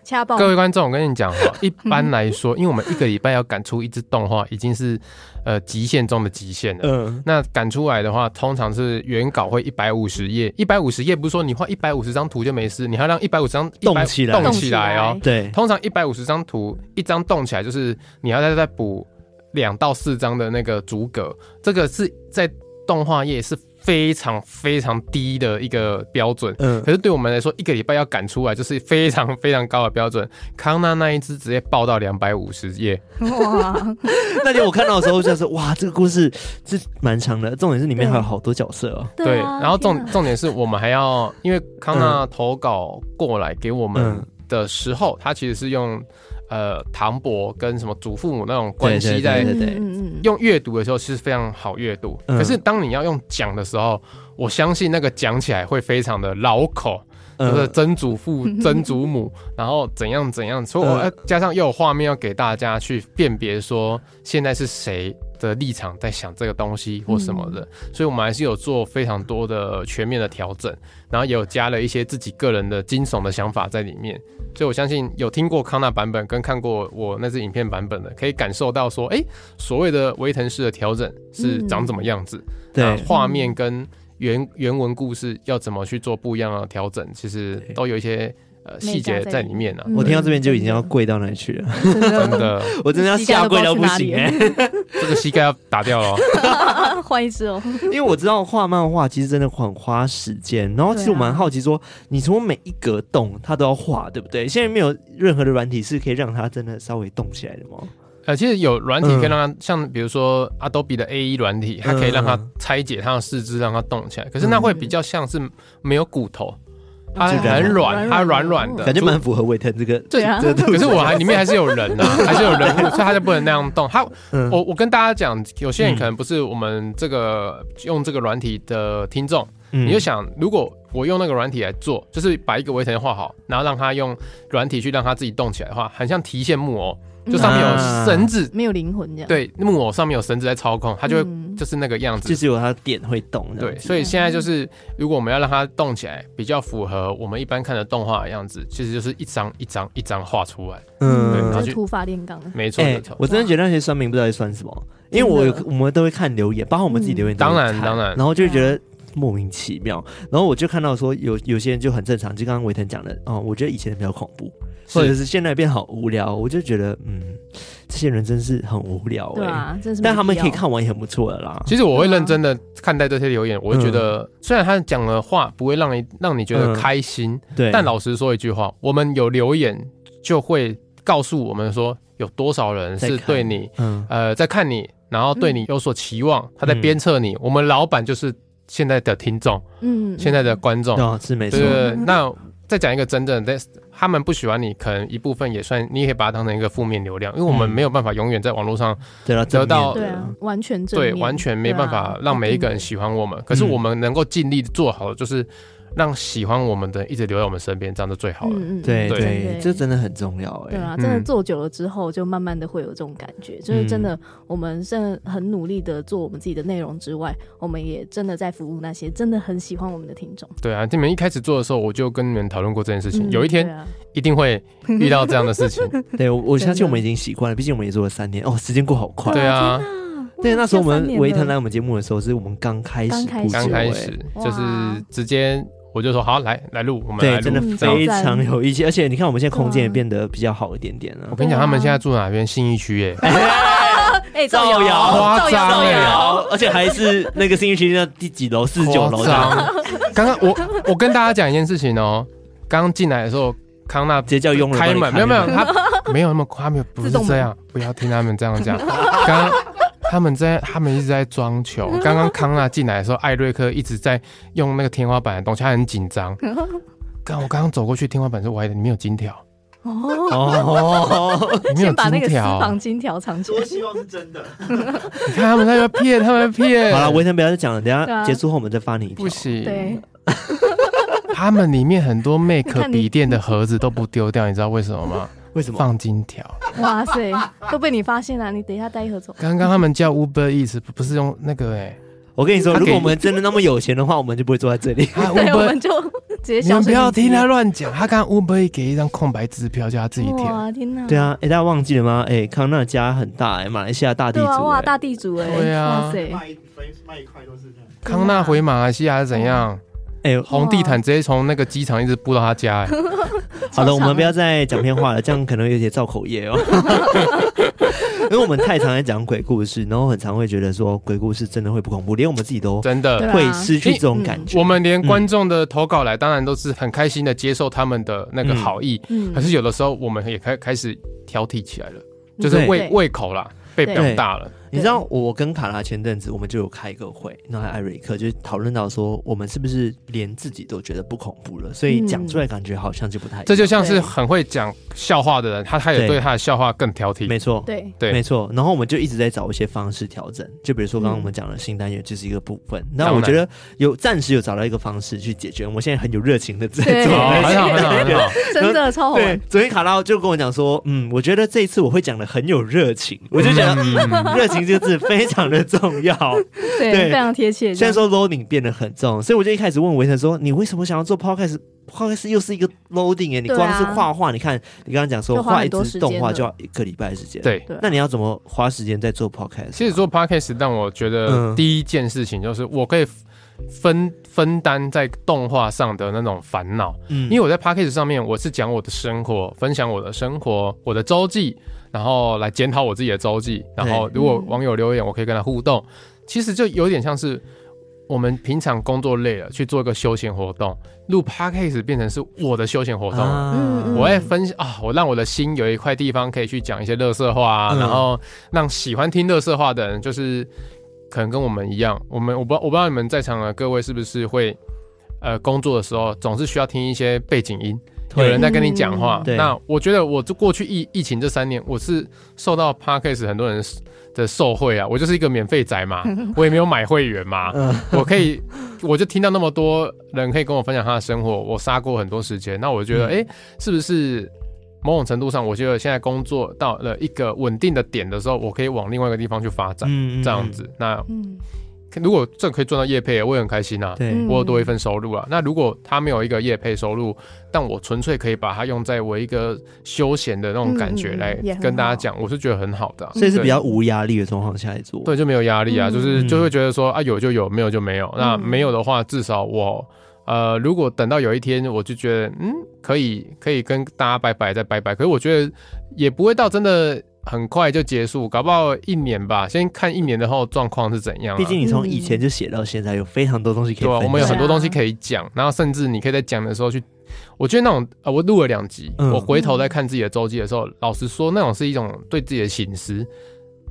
掐爆！各位观众，我跟你讲哈，一般来说，因为我们一个礼拜要赶出一支动画，已经是呃极限中的极限了。嗯，那赶出来的话，通常是原稿会一百五十页，一百五十页不是说你画一百五十张图就没事，你还要让一百五十张动起来，动起来哦。对，通常一百五十张图一张动起来，就是你要再再补两到四张的那个逐格，这个是在动画页是。非常非常低的一个标准，嗯，可是对我们来说，一个礼拜要赶出来就是非常非常高的标准。康纳那一支直接爆到两百五十页，哇！那天我看到的时候就是哇，这个故事是蛮长的，重点是里面还有好多角色哦。对，然后重重点是我们还要，因为康纳投稿过来给我们的时候，他其实是用。呃，唐伯跟什么祖父母那种关系，在用阅读的时候其实非常好阅读。可是当你要用讲的时候，我相信那个讲起来会非常的绕口，就是曾祖父、曾祖母，然后怎样怎样。所以我要加上又有画面要给大家去辨别说现在是谁的立场在想这个东西或什么的。所以我们还是有做非常多的全面的调整，然后也有加了一些自己个人的惊悚的想法在里面。所以我相信有听过康纳版本跟看过我那支影片版本的，可以感受到说，哎、欸，所谓的维腾式的调整是长怎么样子？嗯、对，画面跟原原文故事要怎么去做不一样的调整，其实都有一些。呃，细节在里面呢、啊。我听到这边就已经要跪到那里去了，真的，真的 我真的要下跪到不行哎、欸，这个膝盖要打掉了，换一只哦。因为我知道画漫画其实真的很花时间，然后其实我蛮好奇说，你从每一格动它都要画，对不对？现在没有任何的软体是可以让它真的稍微动起来的吗？呃，其实有软体可以让它，嗯、像比如说 Adobe 的 A1 软体，它可以让它拆解它的四肢，让它动起来。可是那会比较像是没有骨头。它很软，它软软的，感觉蛮符合维腾这个。对啊，可是我还里面还是有人呐，还是有人物，所以它就不能那样动。它，我我跟大家讲，有些人可能不是我们这个用这个软体的听众，你就想，如果我用那个软体来做，就是把一个韦腾画好，然后让它用软体去让它自己动起来的话，很像提线木偶。就上面有绳子，没有灵魂这样。对，木偶上面有绳子在操控，它就会就是那个样子，就是有它的点会动。对，所以现在就是，如果我们要让它动起来，比较符合我们一般看的动画的样子，其实就是一张一张一张画出来。嗯，然后就土法炼钢。没错，没错。我真的觉得那些酸民不知道在酸什么，因为我我们都会看留言，包括我们自己留言，当然当然，然后就觉得。莫名其妙，然后我就看到说有有些人就很正常，就刚刚韦腾讲的哦，我觉得以前比较恐怖，或者是现在变好无聊，我就觉得嗯，这些人真是很无聊哎、欸，啊、但他们可以看完也很不错的啦。其实我会认真的看待这些留言，我会觉得、嗯、虽然他讲的话不会让你让你觉得开心，嗯、对，但老实说一句话，我们有留言就会告诉我们说。有多少人是对你，嗯，呃，在看你，然后对你有所期望，他在鞭策你。我们老板就是现在的听众，嗯，现在的观众，是没错。对，那再讲一个真正的，他们不喜欢你，可能一部分也算，你也可以把它当成一个负面流量，因为我们没有办法永远在网络上得到，对啊，完全对，完全没办法让每一个人喜欢我们。可是我们能够尽力做好的就是。让喜欢我们的一直留在我们身边，这样就最好了。嗯嗯，对对，这真的很重要哎。对啊，真的做久了之后，就慢慢的会有这种感觉，就是真的，我们是很努力的做我们自己的内容之外，我们也真的在服务那些真的很喜欢我们的听众。对啊，你们一开始做的时候，我就跟你们讨论过这件事情，有一天一定会遇到这样的事情。对，我相信我们已经习惯了，毕竟我们也做了三年哦，时间过好快。对啊。对，那时候我们维腾来我们节目的时候，是我们刚开始，刚开始就是直接。我就说好，来来录，我们来录，真的非常有意见。而且你看，我们现在空间也变得比较好一点点了。我跟你讲，他们现在住哪边？信义区耶！哎，造谣，夸张，造谣，而且还是那个信义区那第几楼？四十九楼。刚刚我我跟大家讲一件事情哦，刚进来的时候，康纳直接叫佣人开门，没有没有，他没有那么夸，没有不是这样，不要听他们这样讲。刚。他们在，他们一直在装球。刚刚康纳进来的时候，艾瑞克一直在用那个天花板的东西，他很紧张。刚我刚刚走过去，天花板是歪的，里面有金条。哦哦，先把那个私房金条藏起来。我希望是真的。你看他们在那骗，他们在骗。好了，维腾不要再讲了，等下结束后我们再发你一条。不行。对。他们里面很多 Mac 笔电的盒子都不丢掉，你知道为什么吗？为什么放金条？哇塞，都被你发现了！你等一下带一盒走。刚刚他们叫 Uber Eats，不是用那个哎、欸。我跟你说，如果我们真的那么有钱的话，我们就不会坐在这里。对，我们就 直接。你们不要听他乱讲。他刚刚 Uber 给一张空白支票，叫他自己填。哇，天哪！对啊，哎，大家忘记了吗？哎，康纳家很大哎，马来西亚大地主。哇，大地主哎。对啊。哇塞。卖卖一块都是这样。康纳回马来西亚是怎样？哎，红地毯直接从那个机场一直铺到他家哎。好的，我们不要再讲骗话了，这样可能有点造口业哦。因为我们太常在讲鬼故事，然后很常会觉得说鬼故事真的会不恐怖，连我们自己都真的。会失去这种感觉。我们连观众的投稿来，当然都是很开心的接受他们的那个好意，可是有的时候我们也开开始挑剔起来了，就是胃胃口啦，被表大了。你知道我跟卡拉前阵子我们就有开一个会，然后艾瑞克就讨论到说，我们是不是连自己都觉得不恐怖了，所以讲出来感觉好像就不太。这就像是很会讲笑话的人，他他也对他的笑话更挑剔。没错，对对，没错。然后我们就一直在找一些方式调整，就比如说刚刚我们讲的新单元就是一个部分。那我觉得有暂时有找到一个方式去解决。我们现在很有热情的在做，很好很好很好，真的超好。对，昨天卡拉就跟我讲说，嗯，我觉得这一次我会讲的很有热情，我就觉得 热情这个字非常。非常的重要，对，对非常贴切。虽然说 loading 变得很重，所以我就一开始问维腾说：“你为什么想要做 podcast？podcast 又是一个 loading 哎，你光是画画，你看你刚刚讲说画一支动画就要一个礼拜的时间，对，那你要怎么花时间在做 podcast？其实做 podcast 让我觉得第一件事情就是我可以分分担在动画上的那种烦恼，嗯，因为我在 podcast 上面我是讲我的生活，分享我的生活，我的周记。然后来检讨我自己的周记，然后如果网友留言，我可以跟他互动。其实就有点像是我们平常工作累了，去做一个休闲活动，录 Podcast 变成是我的休闲活动。我会分享啊，我让我的心有一块地方可以去讲一些乐色话啊，然后让喜欢听乐色话的人，就是可能跟我们一样，我们我不我不知道你们在场的各位是不是会呃工作的时候总是需要听一些背景音。有人在跟你讲话，嗯、那我觉得我这过去疫疫情这三年，我是受到 Podcast 很多人的受惠啊，我就是一个免费仔嘛，我也没有买会员嘛，我可以，我就听到那么多人可以跟我分享他的生活，我杀过很多时间，那我觉得，哎、欸，是不是某种程度上，我觉得现在工作到了一个稳定的点的时候，我可以往另外一个地方去发展，这样子，那。如果这可以赚到业配，我也很开心啊。对，我有多一份收入啊。那如果他没有一个业配收入，但我纯粹可以把它用在我一个休闲的那种感觉来跟大家讲，我是觉得很好的。所以是比较无压力的状况下来做。对，就没有压力啊，就是就会觉得说啊，有就有，没有就没有。那没有的话，至少我呃，如果等到有一天，我就觉得嗯，可以可以跟大家拜拜再拜拜。可是我觉得也不会到真的。很快就结束，搞不好一年吧。先看一年的后状况是怎样。毕竟你从以前就写到现在，有非常多东西可以。对，我们有很多东西可以讲，然后甚至你可以在讲的时候去我觉得那种呃，我录了两集，嗯、我回头在看自己的周记的时候，老实说，那种是一种对自己的醒思。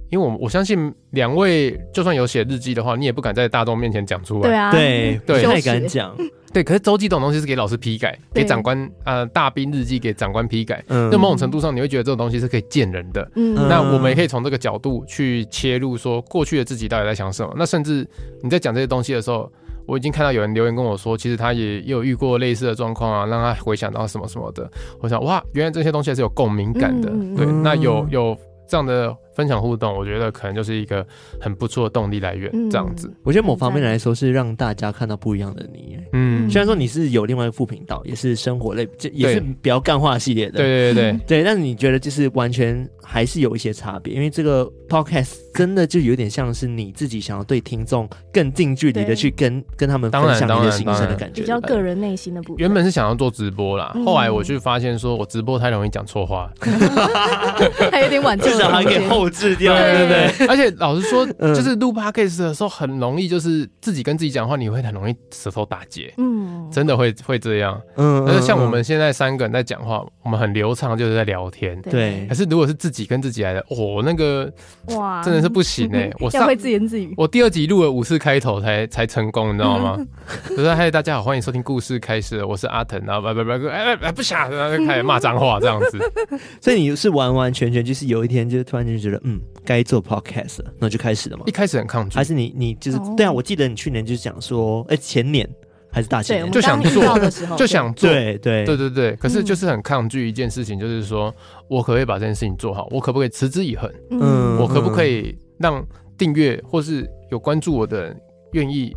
因为我我相信两位就算有写日记的话，你也不敢在大众面前讲出来。对啊，对对，不太敢讲。对，可是周记这种东西是给老师批改，给长官呃大兵日记给长官批改。嗯，那某种程度上你会觉得这种东西是可以见人的。嗯，那我们也可以从这个角度去切入，说过去的自己到底在想什么。那甚至你在讲这些东西的时候，我已经看到有人留言跟我说，其实他也也有遇过类似的状况啊，让他回想到什么什么的。我想哇，原来这些东西还是有共鸣感的。对，那有有这样的。分享互动，我觉得可能就是一个很不错的动力来源，这样子。我觉得某方面来说是让大家看到不一样的你。嗯，虽然说你是有另外一个副频道，也是生活类，这也是比较干化系列的。对对对。对对，但是你觉得就是完全还是有一些差别，因为这个 podcast 真的就有点像是你自己想要对听众更近距离的去跟跟他们分享你的心声的感觉，比较个人内心的部分。原本是想要做直播啦，后来我就发现说我直播太容易讲错话，还有点晚，至少制掉，对对对，而且老实说，就是录 podcast 的时候很容易，就是自己跟自己讲话，你会很容易舌头打结，嗯，真的会会这样，嗯，但是像我们现在三个人在讲话，我们很流畅，就是在聊天，对。可是如果是自己跟自己来的，哦，那个哇，真的是不行哎，我上会自言自语，我第二集录了五次开头才才成功，你知道吗？就是嗨，大家好，欢迎收听故事开始，我是阿腾，然后不不不，哎哎不想，然后就开始骂脏话这样子，所以你是完完全全就是有一天就突然就觉得，嗯，该做。podcast，那就开始了嘛。一开始很抗拒，还是你你就是、oh. 对啊？我记得你去年就是讲说，哎、欸，前年还是大前年就想做的时候，就想做，对对对对对。可是就是很抗拒一件事情，就是说我可不可以把这件事情做好？我可不可以持之以恒？嗯，我可不可以让订阅或是有关注我的人愿意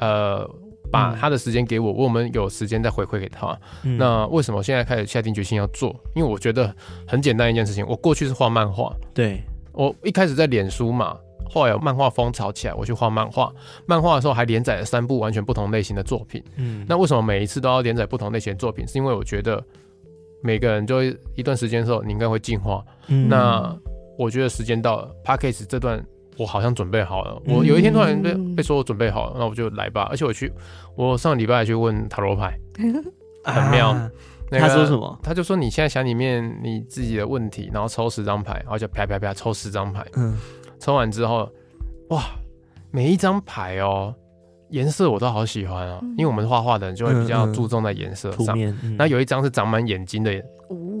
呃把他的时间给我？我们有时间再回馈给他。嗯、那为什么现在开始下定决心要做？因为我觉得很简单一件事情。我过去是画漫画，对。我一开始在脸书嘛，后来有漫画风潮起来，我去画漫画。漫画的时候还连载了三部完全不同类型的作品。嗯，那为什么每一次都要连载不同类型的作品？是因为我觉得每个人就一段时间的时候，你应该会进化。嗯，那我觉得时间到了 p a c k a g e 这段我好像准备好了。我有一天突然被被说我准备好了，那我就来吧。而且我去，我上个礼拜还去问塔罗牌，很妙。啊那个、他说什么？他就说你现在想里面你自己的问题，然后抽十张牌，然后就啪啪啪抽十张牌。嗯，抽完之后，哇，每一张牌哦，颜色我都好喜欢啊、哦，嗯、因为我们画画的人就会比较注重在颜色上。那、嗯嗯、有一张是长满眼睛的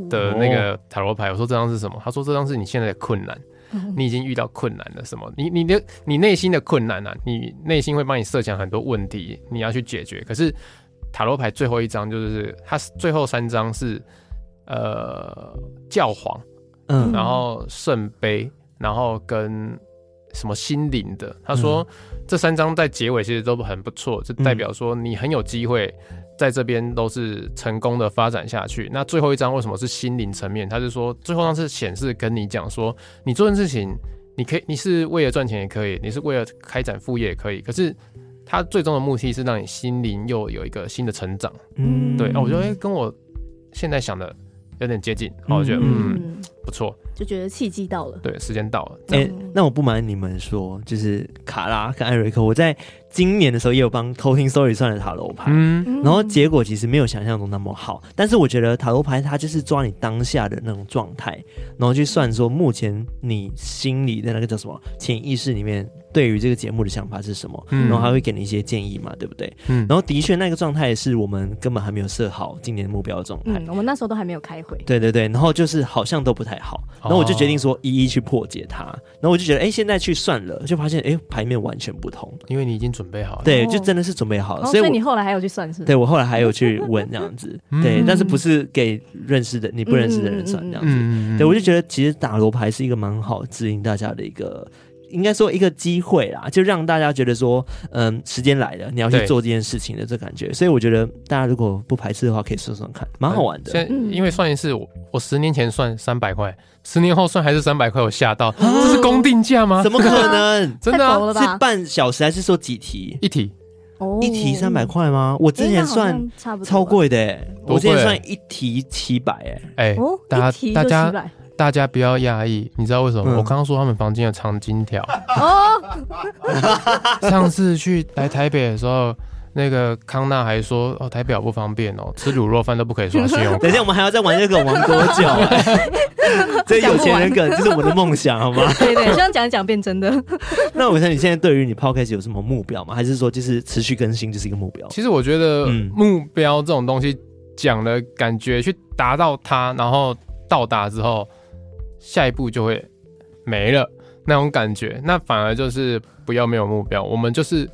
的那个塔罗牌，我说这张是什么？他说这张是你现在的困难，你已经遇到困难了什么？你你的你内心的困难啊，你内心会帮你设想很多问题，你要去解决，可是。塔罗牌最后一张就是它最后三张是呃教皇，嗯，然后圣杯，然后跟什么心灵的。他说这三张在结尾其实都很不错，就代表说你很有机会在这边都是成功的发展下去。那最后一张为什么是心灵层面？他是说最后一张是显示跟你讲说，你做件事情，你可以你是为了赚钱也可以，你是为了开展副业也可以，可是。他最终的目的是让你心灵又有一个新的成长，嗯，对啊，我觉得跟我现在想的有点接近，然后我觉得嗯，嗯不错，就觉得契机到了，对，时间到了。哎、欸，那我不瞒你们说，就是卡拉跟艾瑞克，我在今年的时候也有帮偷听 Story 算了塔罗牌，嗯，然后结果其实没有想象中那么好，但是我觉得塔罗牌它就是抓你当下的那种状态，然后去算说目前你心里的那个叫什么潜意识里面。对于这个节目的想法是什么？嗯，然后还会给你一些建议嘛，对不对？嗯，然后的确那个状态是我们根本还没有设好今年的目标的状态。嗯，我们那时候都还没有开会。对对对，然后就是好像都不太好，然后我就决定说一一去破解它。然后我就觉得，哎，现在去算了，就发现，哎，牌面完全不同，因为你已经准备好了。对，就真的是准备好了。所以你后来还有去算是？对，我后来还有去问这样子，对，但是不是给认识的你不认识的人算这样子。对，我就觉得其实打罗牌是一个蛮好指引大家的一个。应该说一个机会啦，就让大家觉得说，嗯，时间来了，你要去做这件事情的这感觉。所以我觉得大家如果不排斥的话，可以算算看，蛮好玩的。现在因为算一次，我我十年前算三百块，十年后算还是三百块，我吓到，这是公定价吗？怎么可能？真的啊？是半小时还是说几题？一题？哦，一题三百块吗？我之前算超贵的，欸，我之前算一题七百，哎，哎，大家大家。大家不要讶异，你知道为什么？嗯、我刚刚说他们房间有藏金条。哦，上次去来台北的时候，那个康纳还说哦，台表不方便哦，吃卤肉饭都不可以刷信用卡。等一下，我们还要再玩这个玩多久？这有钱人梗，这是我的梦想，好吗？对对，希望讲一讲变真的。那我想你现在对于你 podcast 有什么目标吗？还是说就是持续更新就是一个目标？其实我觉得目标这种东西讲的感觉去达到它，然后到达之后，下一步就会没了那种感觉。那反而就是不要没有目标，我们就是。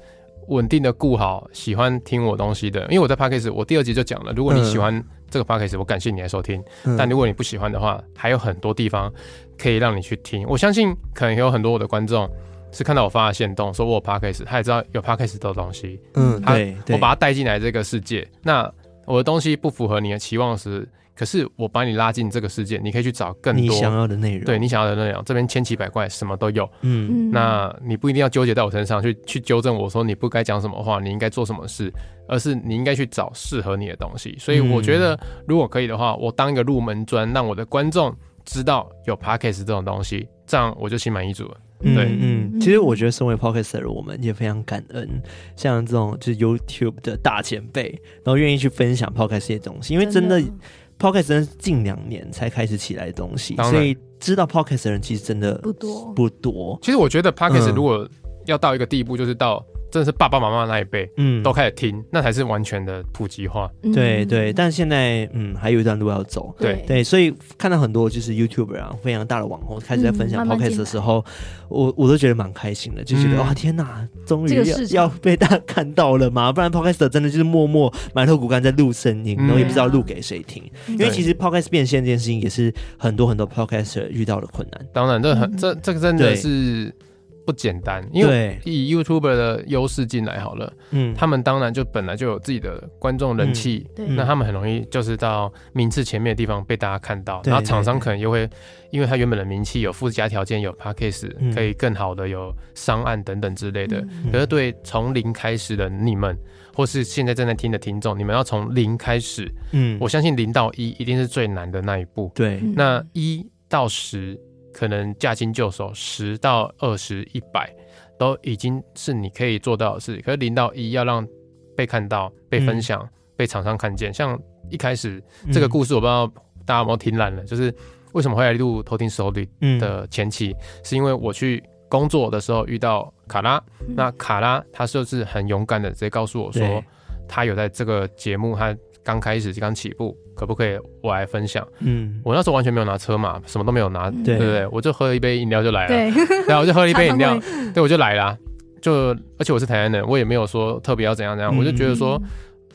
稳定的顾好喜欢听我东西的，因为我在 Podcast 我第二集就讲了，如果你喜欢这个 Podcast 我感谢你来收听。嗯、但如果你不喜欢的话，还有很多地方可以让你去听。我相信可能有很多我的观众是看到我发的线动，说我有 Podcast 他也知道有 Podcast 的东西。嗯，他对，我把他带进来这个世界，那我的东西不符合你的期望时。可是我把你拉进这个世界，你可以去找更多你想要的内容，对你想要的内容，这边千奇百怪，什么都有。嗯，那你不一定要纠结在我身上去去纠正我说你不该讲什么话，你应该做什么事，而是你应该去找适合你的东西。所以我觉得，如果可以的话，我当一个入门砖，让我的观众知道有 podcast 这种东西，这样我就心满意足了。对，嗯，嗯，其实我觉得身为 podcaster，我们也非常感恩，像这种就是 YouTube 的大前辈，然后愿意去分享 podcast 这些东西，因为真的。Podcast 真是近两年才开始起来的东西，所以知道 Podcast 的人其实真的不多不多。其实我觉得 Podcast 如果要到一个地步，就是到。真的是爸爸妈妈那一辈，嗯，都开始听，那才是完全的普及化。对对，但现在，嗯，还有一段路要走。对对，所以看到很多就是 YouTuber 啊，非常大的网红开始在分享 Podcast 的时候，我我都觉得蛮开心的，就觉得哇，天哪，终于要被大家看到了嘛！不然 Podcast 真的就是默默埋头苦干在录声音，然后也不知道录给谁听。因为其实 Podcast 变现这件事情，也是很多很多 Podcaster 遇到的困难。当然，这很这这个真的是。不简单，因为以 YouTuber 的优势进来好了，嗯，他们当然就本来就有自己的观众人气，嗯，那他们很容易就是到名次前面的地方被大家看到，然后厂商可能又会，因为他原本的名气有附加条件，有 Podcast 可以更好的有商案等等之类的。可是对从零开始的你们，或是现在正在听的听众，你们要从零开始，嗯，我相信零到一一定是最难的那一步，对，那一到十。可能驾轻就熟，十到二十、一百都已经是你可以做到的事。可是零到一要让被看到、被分享、嗯、被厂商看见。像一开始这个故事，我不知道大家有没有听烂了，嗯、就是为什么会来录偷听 story 的前期，嗯、是因为我去工作的时候遇到卡拉，嗯、那卡拉他就是很勇敢的直接告诉我说，对。他有在这个节目，他刚开始刚起步。可不可以我来分享？嗯，我那时候完全没有拿车嘛，什么都没有拿，对不对？我就喝了一杯饮料就来了，对，然后我就喝了一杯饮料，对，我就来了，就而且我是台湾人，我也没有说特别要怎样怎样，我就觉得说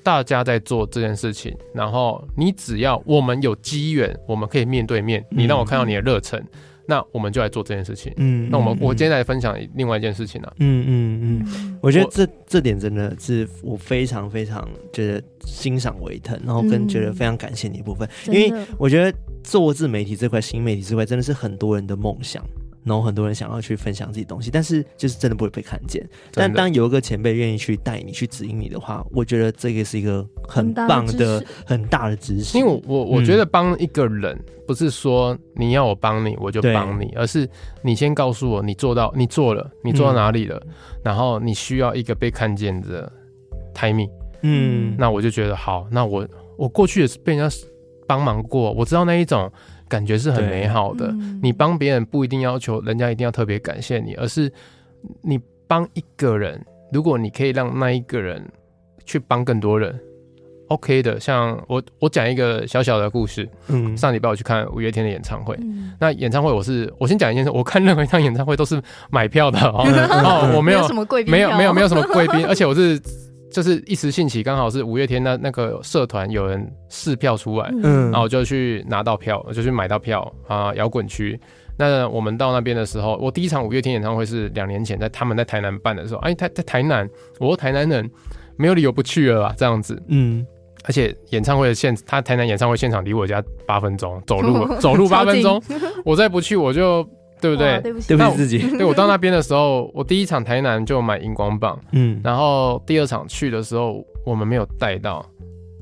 大家在做这件事情，然后你只要我们有机缘，我们可以面对面，你让我看到你的热忱。那我们就来做这件事情。嗯，那我们我今天来分享另外一件事情呢、啊。嗯嗯嗯，我觉得这这点真的是我非常非常觉得欣赏维腾，然后跟觉得非常感谢你一部分，因为我觉得做自媒体这块、新媒体这块真的是很多人的梦想。然后很多人想要去分享自己东西，但是就是真的不会被看见。但当有一个前辈愿意去带你、去指引你的话，我觉得这个是一个很棒的、很大的支持。因为我我觉得帮一个人不是说你要我帮你我就帮你，而是你先告诉我你做到你做了，你做到哪里了，然后你需要一个被看见的 timing。嗯，那我就觉得好，那我我过去也是被人家帮忙过，我知道那一种。感觉是很美好的。嗯、你帮别人不一定要求人家一定要特别感谢你，而是你帮一个人，如果你可以让那一个人去帮更多人，OK 的。像我，我讲一个小小的故事。嗯，上礼拜我去看五月天的演唱会。嗯、那演唱会我是，我先讲一件事，我看任何一场演唱会都是买票的哦。哦，我没有，没有什么贵宾，没有没有没有什么贵宾，而且我是。就是一时兴起，刚好是五月天那那个社团有人试票出来，嗯，然后我就去拿到票，我就去买到票啊，摇滚区。那我们到那边的时候，我第一场五月天演唱会是两年前在他们在台南办的时候，哎，他在台南，我说台南人没有理由不去了吧？这样子，嗯，而且演唱会的现，他台南演唱会现场离我家八分钟，走路走路八分钟，我再不去我就。对不对？对不起，对不起自己。对，我到那边的时候，我第一场台南就买荧光棒，嗯，然后第二场去的时候我们没有带到，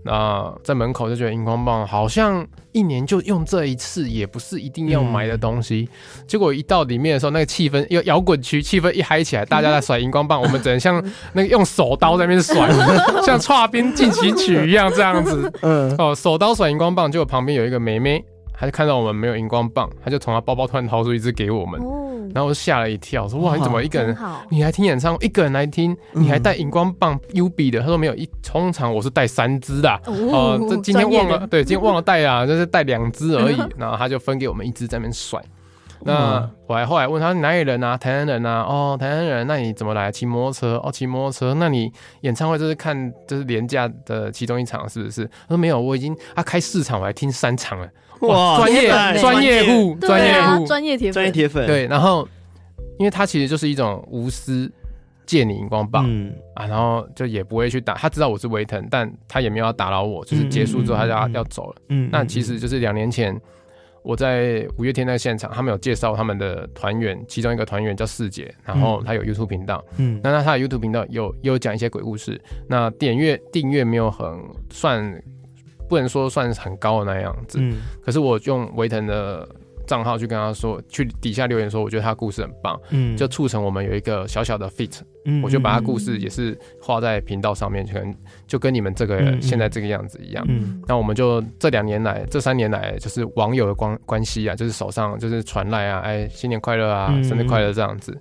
那在门口就觉得荧光棒好像一年就用这一次，也不是一定要买的东西。嗯、结果一到里面的时候，那个气氛，摇摇滚区气氛一嗨起来，大家在甩荧光棒，我们只能像那个用手刀在那边甩，像 跨冰进行曲一样这样子。嗯，哦，手刀甩荧光棒，结果旁边有一个妹妹，她就看到我们没有荧光棒，他就从他包包突然掏出一支给我们。哦然后我吓了一跳，说：“哇，你怎么一个人？你还听演唱会，一个人来听，你还带荧光棒 U B 的？”他说：“没有，一通常我是带三支的。哦，这今天忘了，对，今天忘了带啊，就是带两支而已。然后他就分给我们一支在那边甩。那我还后来问他哪里人啊？台南人啊？哦，台南人，那你怎么来？骑摩托车？哦，骑摩托车。那你演唱会就是看就是廉价的其中一场是不是？他说没有，我已经他开四场，我还听三场了。”哇，专业专业户，专业户，专业铁专业铁粉。对，然后，因为他其实就是一种无私借你荧光棒，嗯。啊，然后就也不会去打，他知道我是维腾，但他也没有要打扰我，就是结束之后他就要要走了。嗯，那其实就是两年前我在五月天那个现场，他们有介绍他们的团员，其中一个团员叫四姐，然后他有 YouTube 频道，嗯，那那他的 YouTube 频道有有讲一些鬼故事，那点阅订阅没有很算。不能说算是很高的那样子，嗯，可是我用维腾的账号去跟他说，去底下留言说，我觉得他故事很棒，嗯，就促成我们有一个小小的 fit，嗯，我就把他故事也是画在频道上面，可能就跟你们这个现在这个样子一样，嗯，那我们就这两年来，这三年来就是网友的关关系啊，就是手上就是传来啊，哎，新年快乐啊，生日快乐这样子，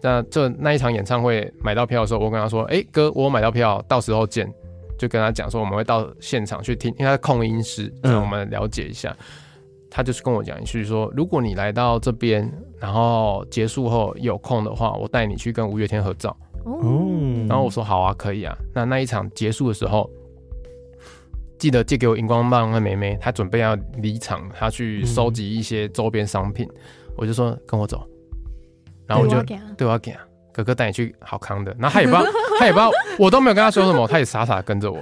那这那一场演唱会买到票的时候，我跟他说，哎，哥，我买到票，到时候见。就跟他讲说，我们会到现场去听，因为他是控音师，让我们了解一下。嗯、他就是跟我讲一句说，如果你来到这边，然后结束后有空的话，我带你去跟五月天合照。哦，然后我说好啊，可以啊。那那一场结束的时候，记得借给我荧光棒和妹妹，她准备要离场，她去收集一些周边商品。嗯、我就说跟我走，然后我就对我要给啊。哥哥带你去好康的，然后他也不知道，他也不知道，我都没有跟他说什么，他也傻傻跟着我，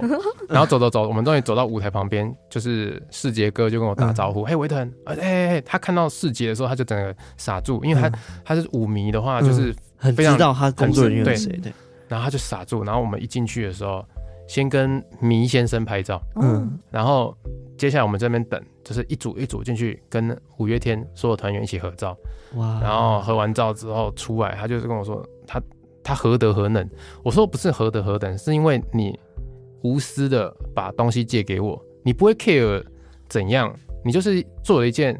然后走走走，我们终于走到舞台旁边，就是世杰哥就跟我打招呼，嘿维腾，哎哎哎，他看到世杰的时候，他就整个傻住，因为他他是舞迷的话，就是很知道他工作人员是谁，对，然后他就傻住，然后我们一进去的时候，先跟迷先生拍照，嗯，然后接下来我们这边等，就是一组一组进去跟五月天所有团员一起合照，哇，然后合完照之后出来，他就是跟我说。他他何德何能？我说不是何德何能，是因为你无私的把东西借给我，你不会 care 怎样，你就是做了一件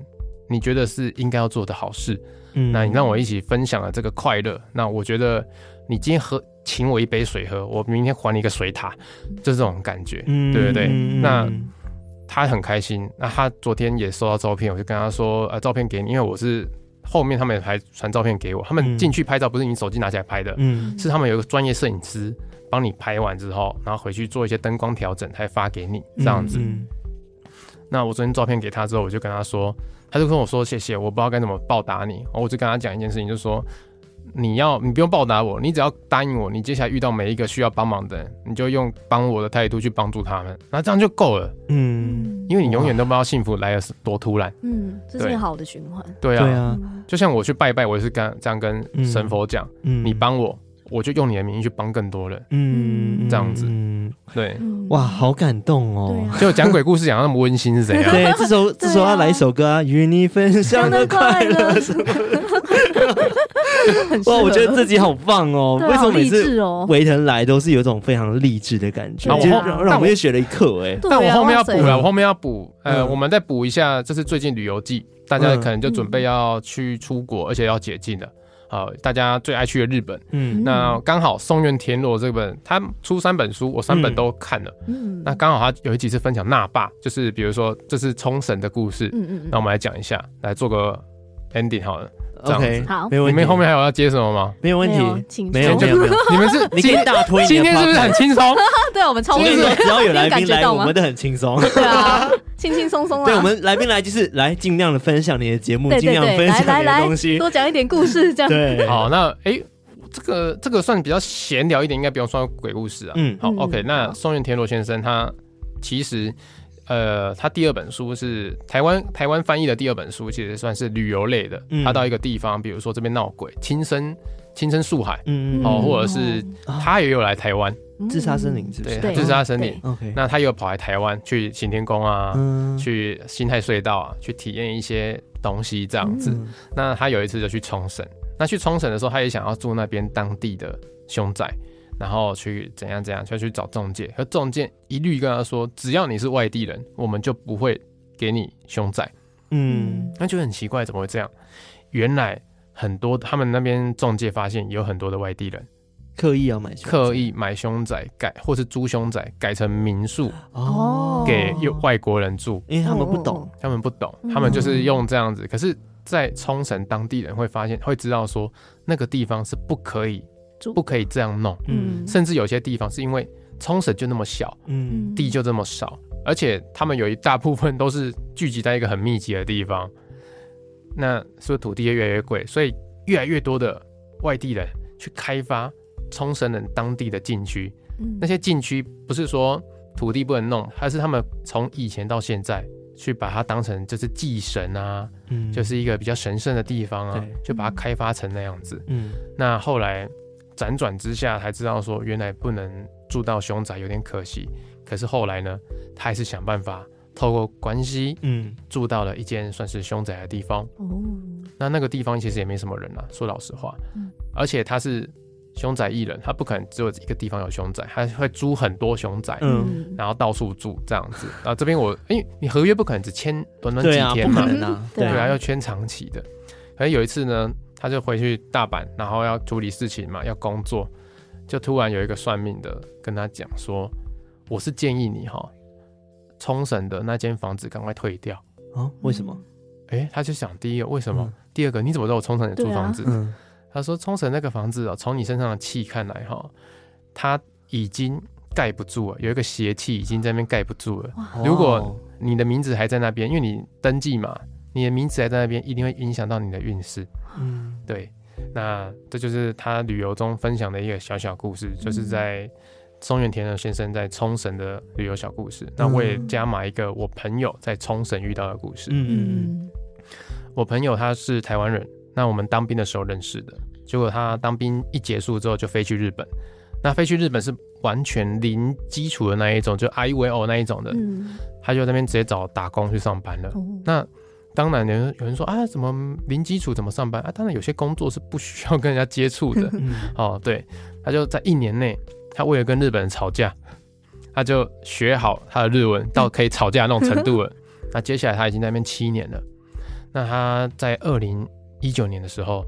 你觉得是应该要做的好事。嗯，那你让我一起分享了这个快乐，那我觉得你今天喝请我一杯水喝，我明天还你一个水塔，就是这种感觉，嗯，对不对？那他很开心。那他昨天也收到照片，我就跟他说，呃，照片给你，因为我是。后面他们还传照片给我，他们进去拍照不是你手机拿起来拍的，嗯，是他们有一个专业摄影师帮你拍完之后，然后回去做一些灯光调整，才发给你这样子。嗯嗯、那我昨天照片给他之后，我就跟他说，他就跟我说谢谢，我不知道该怎么报答你，我就跟他讲一件事情，就是说。你要你不用报答我，你只要答应我，你接下来遇到每一个需要帮忙的人，你就用帮我的态度去帮助他们，那这样就够了。嗯，因为你永远都不知道幸福来的是多突然。嗯，这是一个好的循环。对啊，就像我去拜拜，我也是跟这样跟神佛讲，嗯，你帮我，我就用你的名义去帮更多人。嗯，这样子。嗯，对。哇，好感动哦！就讲鬼故事讲那么温馨是怎样？对，这首这首要来一首歌啊，与你分享的快乐。哇，我觉得自己好棒哦！为什么每次维腾来都是有一种非常励志的感觉？让让我们又学了一课哎！但我后面要补了，我后面要补，呃，我们再补一下，这是最近旅游季，大家可能就准备要去出国，而且要解禁了。好，大家最爱去的日本，嗯，那刚好松原田螺这本他出三本书，我三本都看了，嗯，那刚好他有一集是分享那霸，就是比如说这是冲绳的故事，嗯嗯，那我们来讲一下，来做个 ending 好了。OK，好，没问题。你们后面还有要接什么吗？没有问题，没有没有没有。你们是，你可以大推。今天是不是很轻松？对，我们超轻松。只要有来宾来，我们都很轻松。对啊，轻轻松松啊。对，我们来宾来就是来尽量的分享你的节目，尽量分享你的东西，多讲一点故事，这样。对，好，那哎，这个这个算比较闲聊一点，应该不用说鬼故事啊。嗯，好，OK。那松原田螺先生他其实。呃，他第二本书是台湾台湾翻译的第二本书，其实算是旅游类的。他到一个地方，比如说这边闹鬼，亲身亲身树海，嗯哦，或者是他也有来台湾，自杀森林是不是？对，自杀森林。OK，那他又跑来台湾去行天宫啊，去新泰隧道啊，去体验一些东西这样子。那他有一次就去冲绳，那去冲绳的时候，他也想要住那边当地的凶宅，然后去怎样怎样，就去找中介，和中介一律跟他说，只要你是外地人，我们就不会给你凶宅。嗯，那就很奇怪，怎么会这样？原来。很多他们那边中介发现有很多的外地人。刻意要买刻意买凶宅改或是租凶宅改成民宿。哦，给外国人住，因为他们不懂，他们不懂，他们就是用这样子。可是，在冲绳当地人会发现会知道说那个地方是不可以不可以这样弄，嗯，甚至有些地方是因为冲绳就那么小，嗯，地就这么少，而且他们有一大部分都是聚集在一个很密集的地方。那是不是土地也越来越贵，所以越来越多的外地人去开发冲绳人当地的禁区。嗯、那些禁区不是说土地不能弄，还是他们从以前到现在去把它当成就是祭神啊，嗯、就是一个比较神圣的地方啊，就把它开发成那样子。嗯，那后来辗转之下才知道说，原来不能住到凶宅有点可惜。可是后来呢，他还是想办法。透过关系，嗯，住到了一间算是凶宅的地方。哦，那那个地方其实也没什么人啊，说老实话。嗯，而且他是凶宅艺人，他不可能只有一个地方有凶宅，他会租很多凶宅，嗯，然后到处住这样子。然后这边我，因为你合约不可能只签短短几天嘛，对啊，要签长期的。可是有一次呢，他就回去大阪，然后要处理事情嘛，要工作，就突然有一个算命的跟他讲说：“我是建议你哈。”冲绳的那间房子赶快退掉啊？为什么？哎、欸，他就想第一个为什么？嗯、第二个你怎么知道我冲绳也租房子？啊嗯、他说冲绳那个房子哦，从你身上的气看来哈，它已经盖不住了，有一个邪气已经在那边盖不住了。如果你的名字还在那边，因为你登记嘛，你的名字还在那边，一定会影响到你的运势。嗯，对。那这就是他旅游中分享的一个小小故事，就是在。松原田的先生在冲绳的旅游小故事，嗯、那我也加码一个我朋友在冲绳遇到的故事。嗯嗯，我朋友他是台湾人，那我们当兵的时候认识的，结果他当兵一结束之后就飞去日本，那飞去日本是完全零基础的那一种，就 I V O 那一种的，嗯、他就在那边直接找打工去上班了。哦、那当然有人有人说啊，怎么零基础怎么上班啊？当然有些工作是不需要跟人家接触的。嗯、哦，对，他就在一年内。他为了跟日本人吵架，他就学好他的日文到可以吵架那种程度了。那接下来他已经在那边七年了。那他在二零一九年的时候，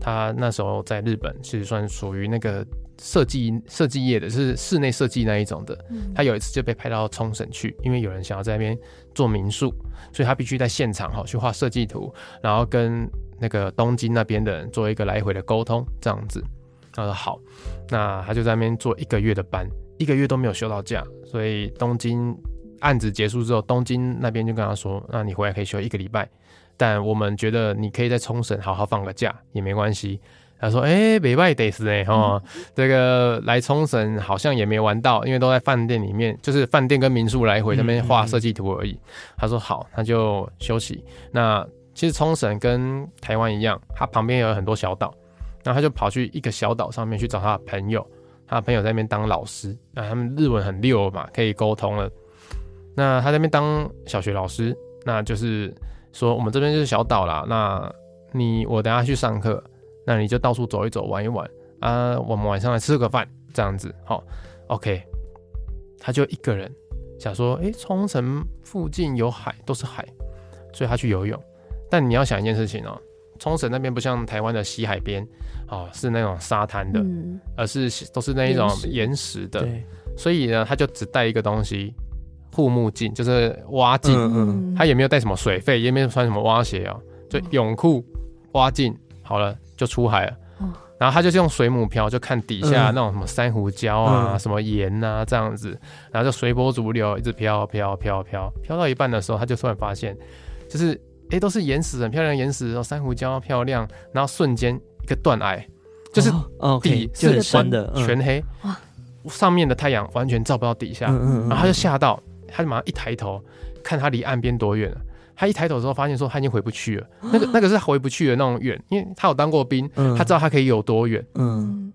他那时候在日本是算属于那个设计设计业的，是室内设计那一种的。他有一次就被派到冲绳去，因为有人想要在那边做民宿，所以他必须在现场哈去画设计图，然后跟那个东京那边的人做一个来回的沟通，这样子。他说好，那他就在那边做一个月的班，一个月都没有休到假，所以东京案子结束之后，东京那边就跟他说，那你回来可以休一个礼拜，但我们觉得你可以在冲绳好好放个假也没关系。他说，哎、欸，礼拜得是哎哈，这个来冲绳好像也没玩到，因为都在饭店里面，就是饭店跟民宿来回那边画设计图而已。他说好，那就休息。那其实冲绳跟台湾一样，它旁边有很多小岛。然后他就跑去一个小岛上面去找他的朋友，他的朋友在那边当老师，那，他们日文很溜嘛，可以沟通了。那他在那边当小学老师，那就是说我们这边就是小岛啦，那你我等下去上课，那你就到处走一走，玩一玩啊，我们晚上来吃个饭，这样子，好，OK。他就一个人想说，诶，冲绳附近有海，都是海，所以他去游泳。但你要想一件事情哦。冲绳那边不像台湾的西海边，哦，是那种沙滩的，嗯、而是都是那一种岩石的，所以呢，他就只带一个东西，护目镜，就是蛙镜，嗯嗯、他也没有带什么水费，也没有穿什么蛙鞋哦，就泳裤、蛙镜，好了，就出海了。哦、然后他就是用水母漂，就看底下那种什么珊瑚礁啊、嗯、什么盐啊这样子，然后就随波逐流，一直漂漂漂漂漂到一半的时候，他就突然发现，就是。哎、欸，都是岩石，很漂亮的岩石，然后珊瑚礁漂亮，然后瞬间一个断崖，就是底是很深的，全黑，哇，上面的太阳完全照不到底下，然后他就吓到，他就马上一抬头看他离岸边多远了，他一抬头的时候，发现说他已经回不去了。那个那个是回不去的那种远，因为他有当过兵，他知道他可以有多远。嗯，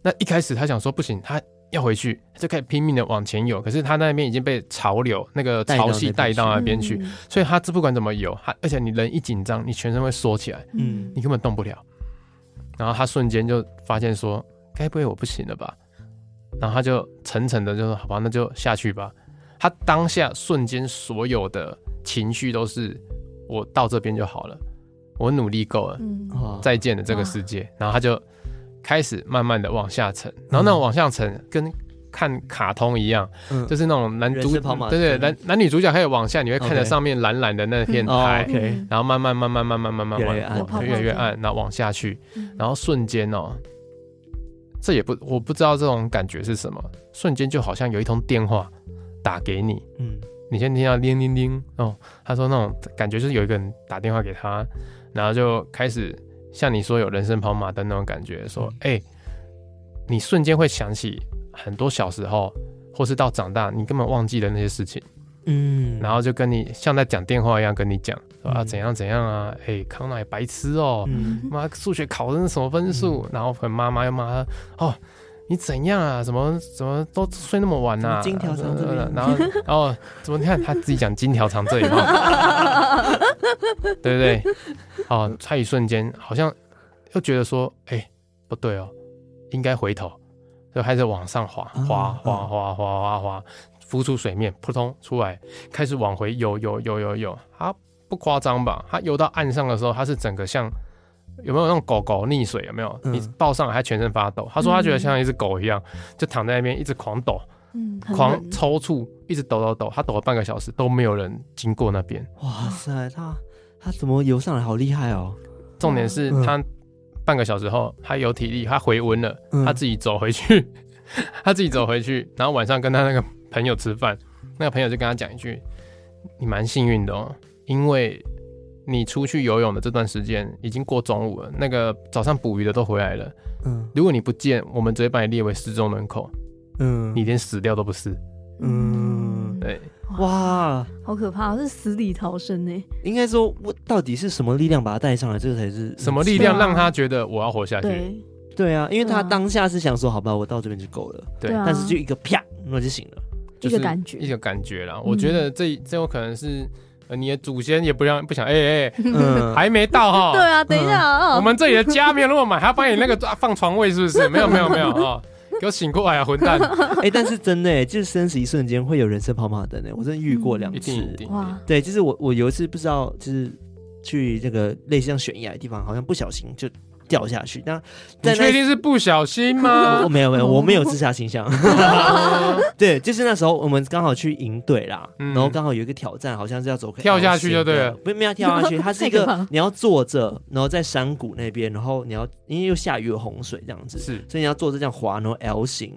那一开始他想说不行，他要回去，他就开始拼命的往前游。可是他那边已经被潮流那个潮汐带到那边去，所以他这不管怎么游，他而且你人一紧张，你全身会缩起来，嗯，你根本动不了。然后他瞬间就发现说，该不会我不行了吧？然后他就沉沉的就说好吧，那就下去吧。他当下瞬间所有的。情绪都是我到这边就好了，我努力够了，嗯、再见了这个世界。然后他就开始慢慢的往下沉，然后那种往下沉跟看卡通一样，嗯、就是那种男主对对男男女主角开始往下，你会看着上面蓝蓝的那片海，Okay. 然后慢慢慢慢慢慢慢慢慢越来越暗，然后往下去，然后瞬间哦，这也不我不知道这种感觉是什么，瞬间就好像有一通电话打给你，嗯。你先听到铃铃铃哦，他说那种感觉就是有一个人打电话给他，然后就开始像你说有人生跑马灯那种感觉，说哎、欸，你瞬间会想起很多小时候，或是到长大你根本忘记的那些事情，嗯，然后就跟你像在讲电话一样跟你讲说啊怎样怎样啊，哎、欸、康乃白痴哦，妈数、嗯、学考的是什么分数，嗯、然后妈妈又骂他哦。你怎样啊？怎么怎么都睡那么晚呐、啊？金条长这里，然后然后怎么你看他自己讲金条长这里吗？对不对？哦，他一瞬间好像又觉得说，哎、欸，不对哦，应该回头，就开始往上滑，滑滑滑滑滑滑，浮出水面，扑通出来，开始往回游游游游游。他不夸张吧？他游到岸上的时候，他是整个像。有没有那种狗狗溺水？有没有？你抱上来，它全身发抖。他说他觉得像一只狗一样，就躺在那边一直狂抖，狂抽搐，一直抖抖抖。他抖了半个小时都没有人经过那边。哇塞，他他怎么游上来？好厉害哦！重点是他半个小时后，他有体力，他回温了，他自己走回去，他自己走回去，然后晚上跟他那个朋友吃饭，那个朋友就跟他讲一句：“你蛮幸运的哦，因为。”你出去游泳的这段时间已经过中午了，那个早上捕鱼的都回来了。嗯，如果你不见，我们直接把你列为失踪人口。嗯，你连死掉都不是。嗯，对，哇，好可怕，是死里逃生呢。应该说，我到底是什么力量把他带上来？这个才是什么力量让他觉得我要活下去？对，对啊，因为他当下是想说，好吧，我到这边就够了。对，但是就一个啪，那就醒了，一个感觉，一个感觉啦。我觉得这这有可能是。你的祖先也不让不想哎哎，欸欸嗯、还没到哈。对啊，等一下啊，我们这里的家没有那么满，还要帮你那个放床位是不是？没有没有没有啊，给我醒过来啊，混蛋！哎、欸，但是真的哎，就是生死一瞬间会有人生跑马灯呢，我真的遇过两次。嗯、一定一定哇，对，就是我我有一次不知道，就是去那个类似像悬崖的地方，好像不小心就。掉下去，那你确定是不小心吗？没有没有，我没有自杀倾向。对，就是那时候我们刚好去营队啦，然后刚好有一个挑战，好像是要走跳下去就对了，不没有跳下去，它是一个你要坐着，然后在山谷那边，然后你要因为又下雨有洪水这样子，是，所以你要坐着这样滑，然后 L 型，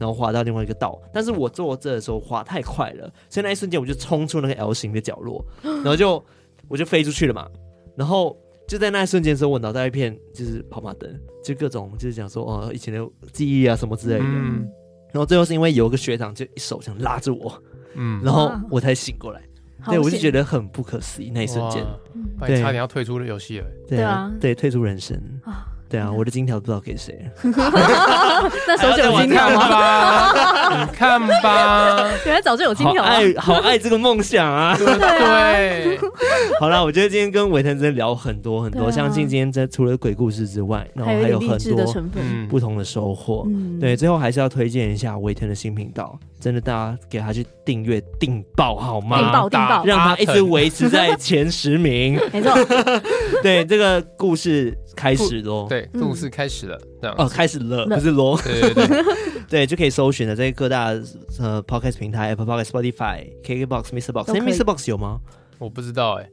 然后滑到另外一个道。但是我坐着的时候滑太快了，所以那一瞬间我就冲出那个 L 型的角落，然后就我就飞出去了嘛，然后。就在那一瞬间的时候，我脑袋一片就是跑马灯，就各种就是讲说哦，以前的记忆啊什么之类的。嗯、然后最后是因为有一个学长就一手想拉着我，嗯，然后我才醒过来。哇对，我就觉得很不可思议那一瞬间，对，差点要退出了游戏了。对啊，对，退出人生。对啊，我的金条不知道给谁。那时候就有金条吗？你看吧，原来早就有金条。爱，好爱这个梦想啊！对。好了，我觉得今天跟伟腾真的聊很多很多，相信今天在除了鬼故事之外，然后还有很多不同的收获。对，最后还是要推荐一下伟腾的新频道，真的大家给他去订阅订爆好吗？订爆订爆，让他一直维持在前十名。没错。对，这个故事开始喽。对，故事开始了，这样哦，开始了，不是喽，对对对，对，就可以搜寻了，在各大呃 Podcast 平台，Apple Podcast、Spotify、KKBox、Mr. Box，哎，Mr. Box 有吗？我不知道哎。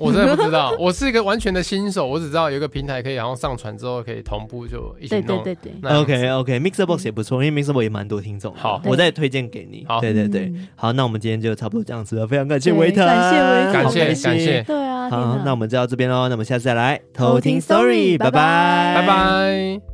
我真的不知道，我是一个完全的新手，我只知道有一个平台可以，然后上传之后可以同步就一起弄。对对对对。OK OK，Mixer Box 也不错，因为 Mixer Box 也蛮多听众。好，我再推荐给你。好，对对对。好，那我们今天就差不多这样子了，非常感谢维特，感谢维特，感谢感谢。对啊。好，那我们就到这边喽，那我们下次再来偷听 Story，拜拜，拜拜。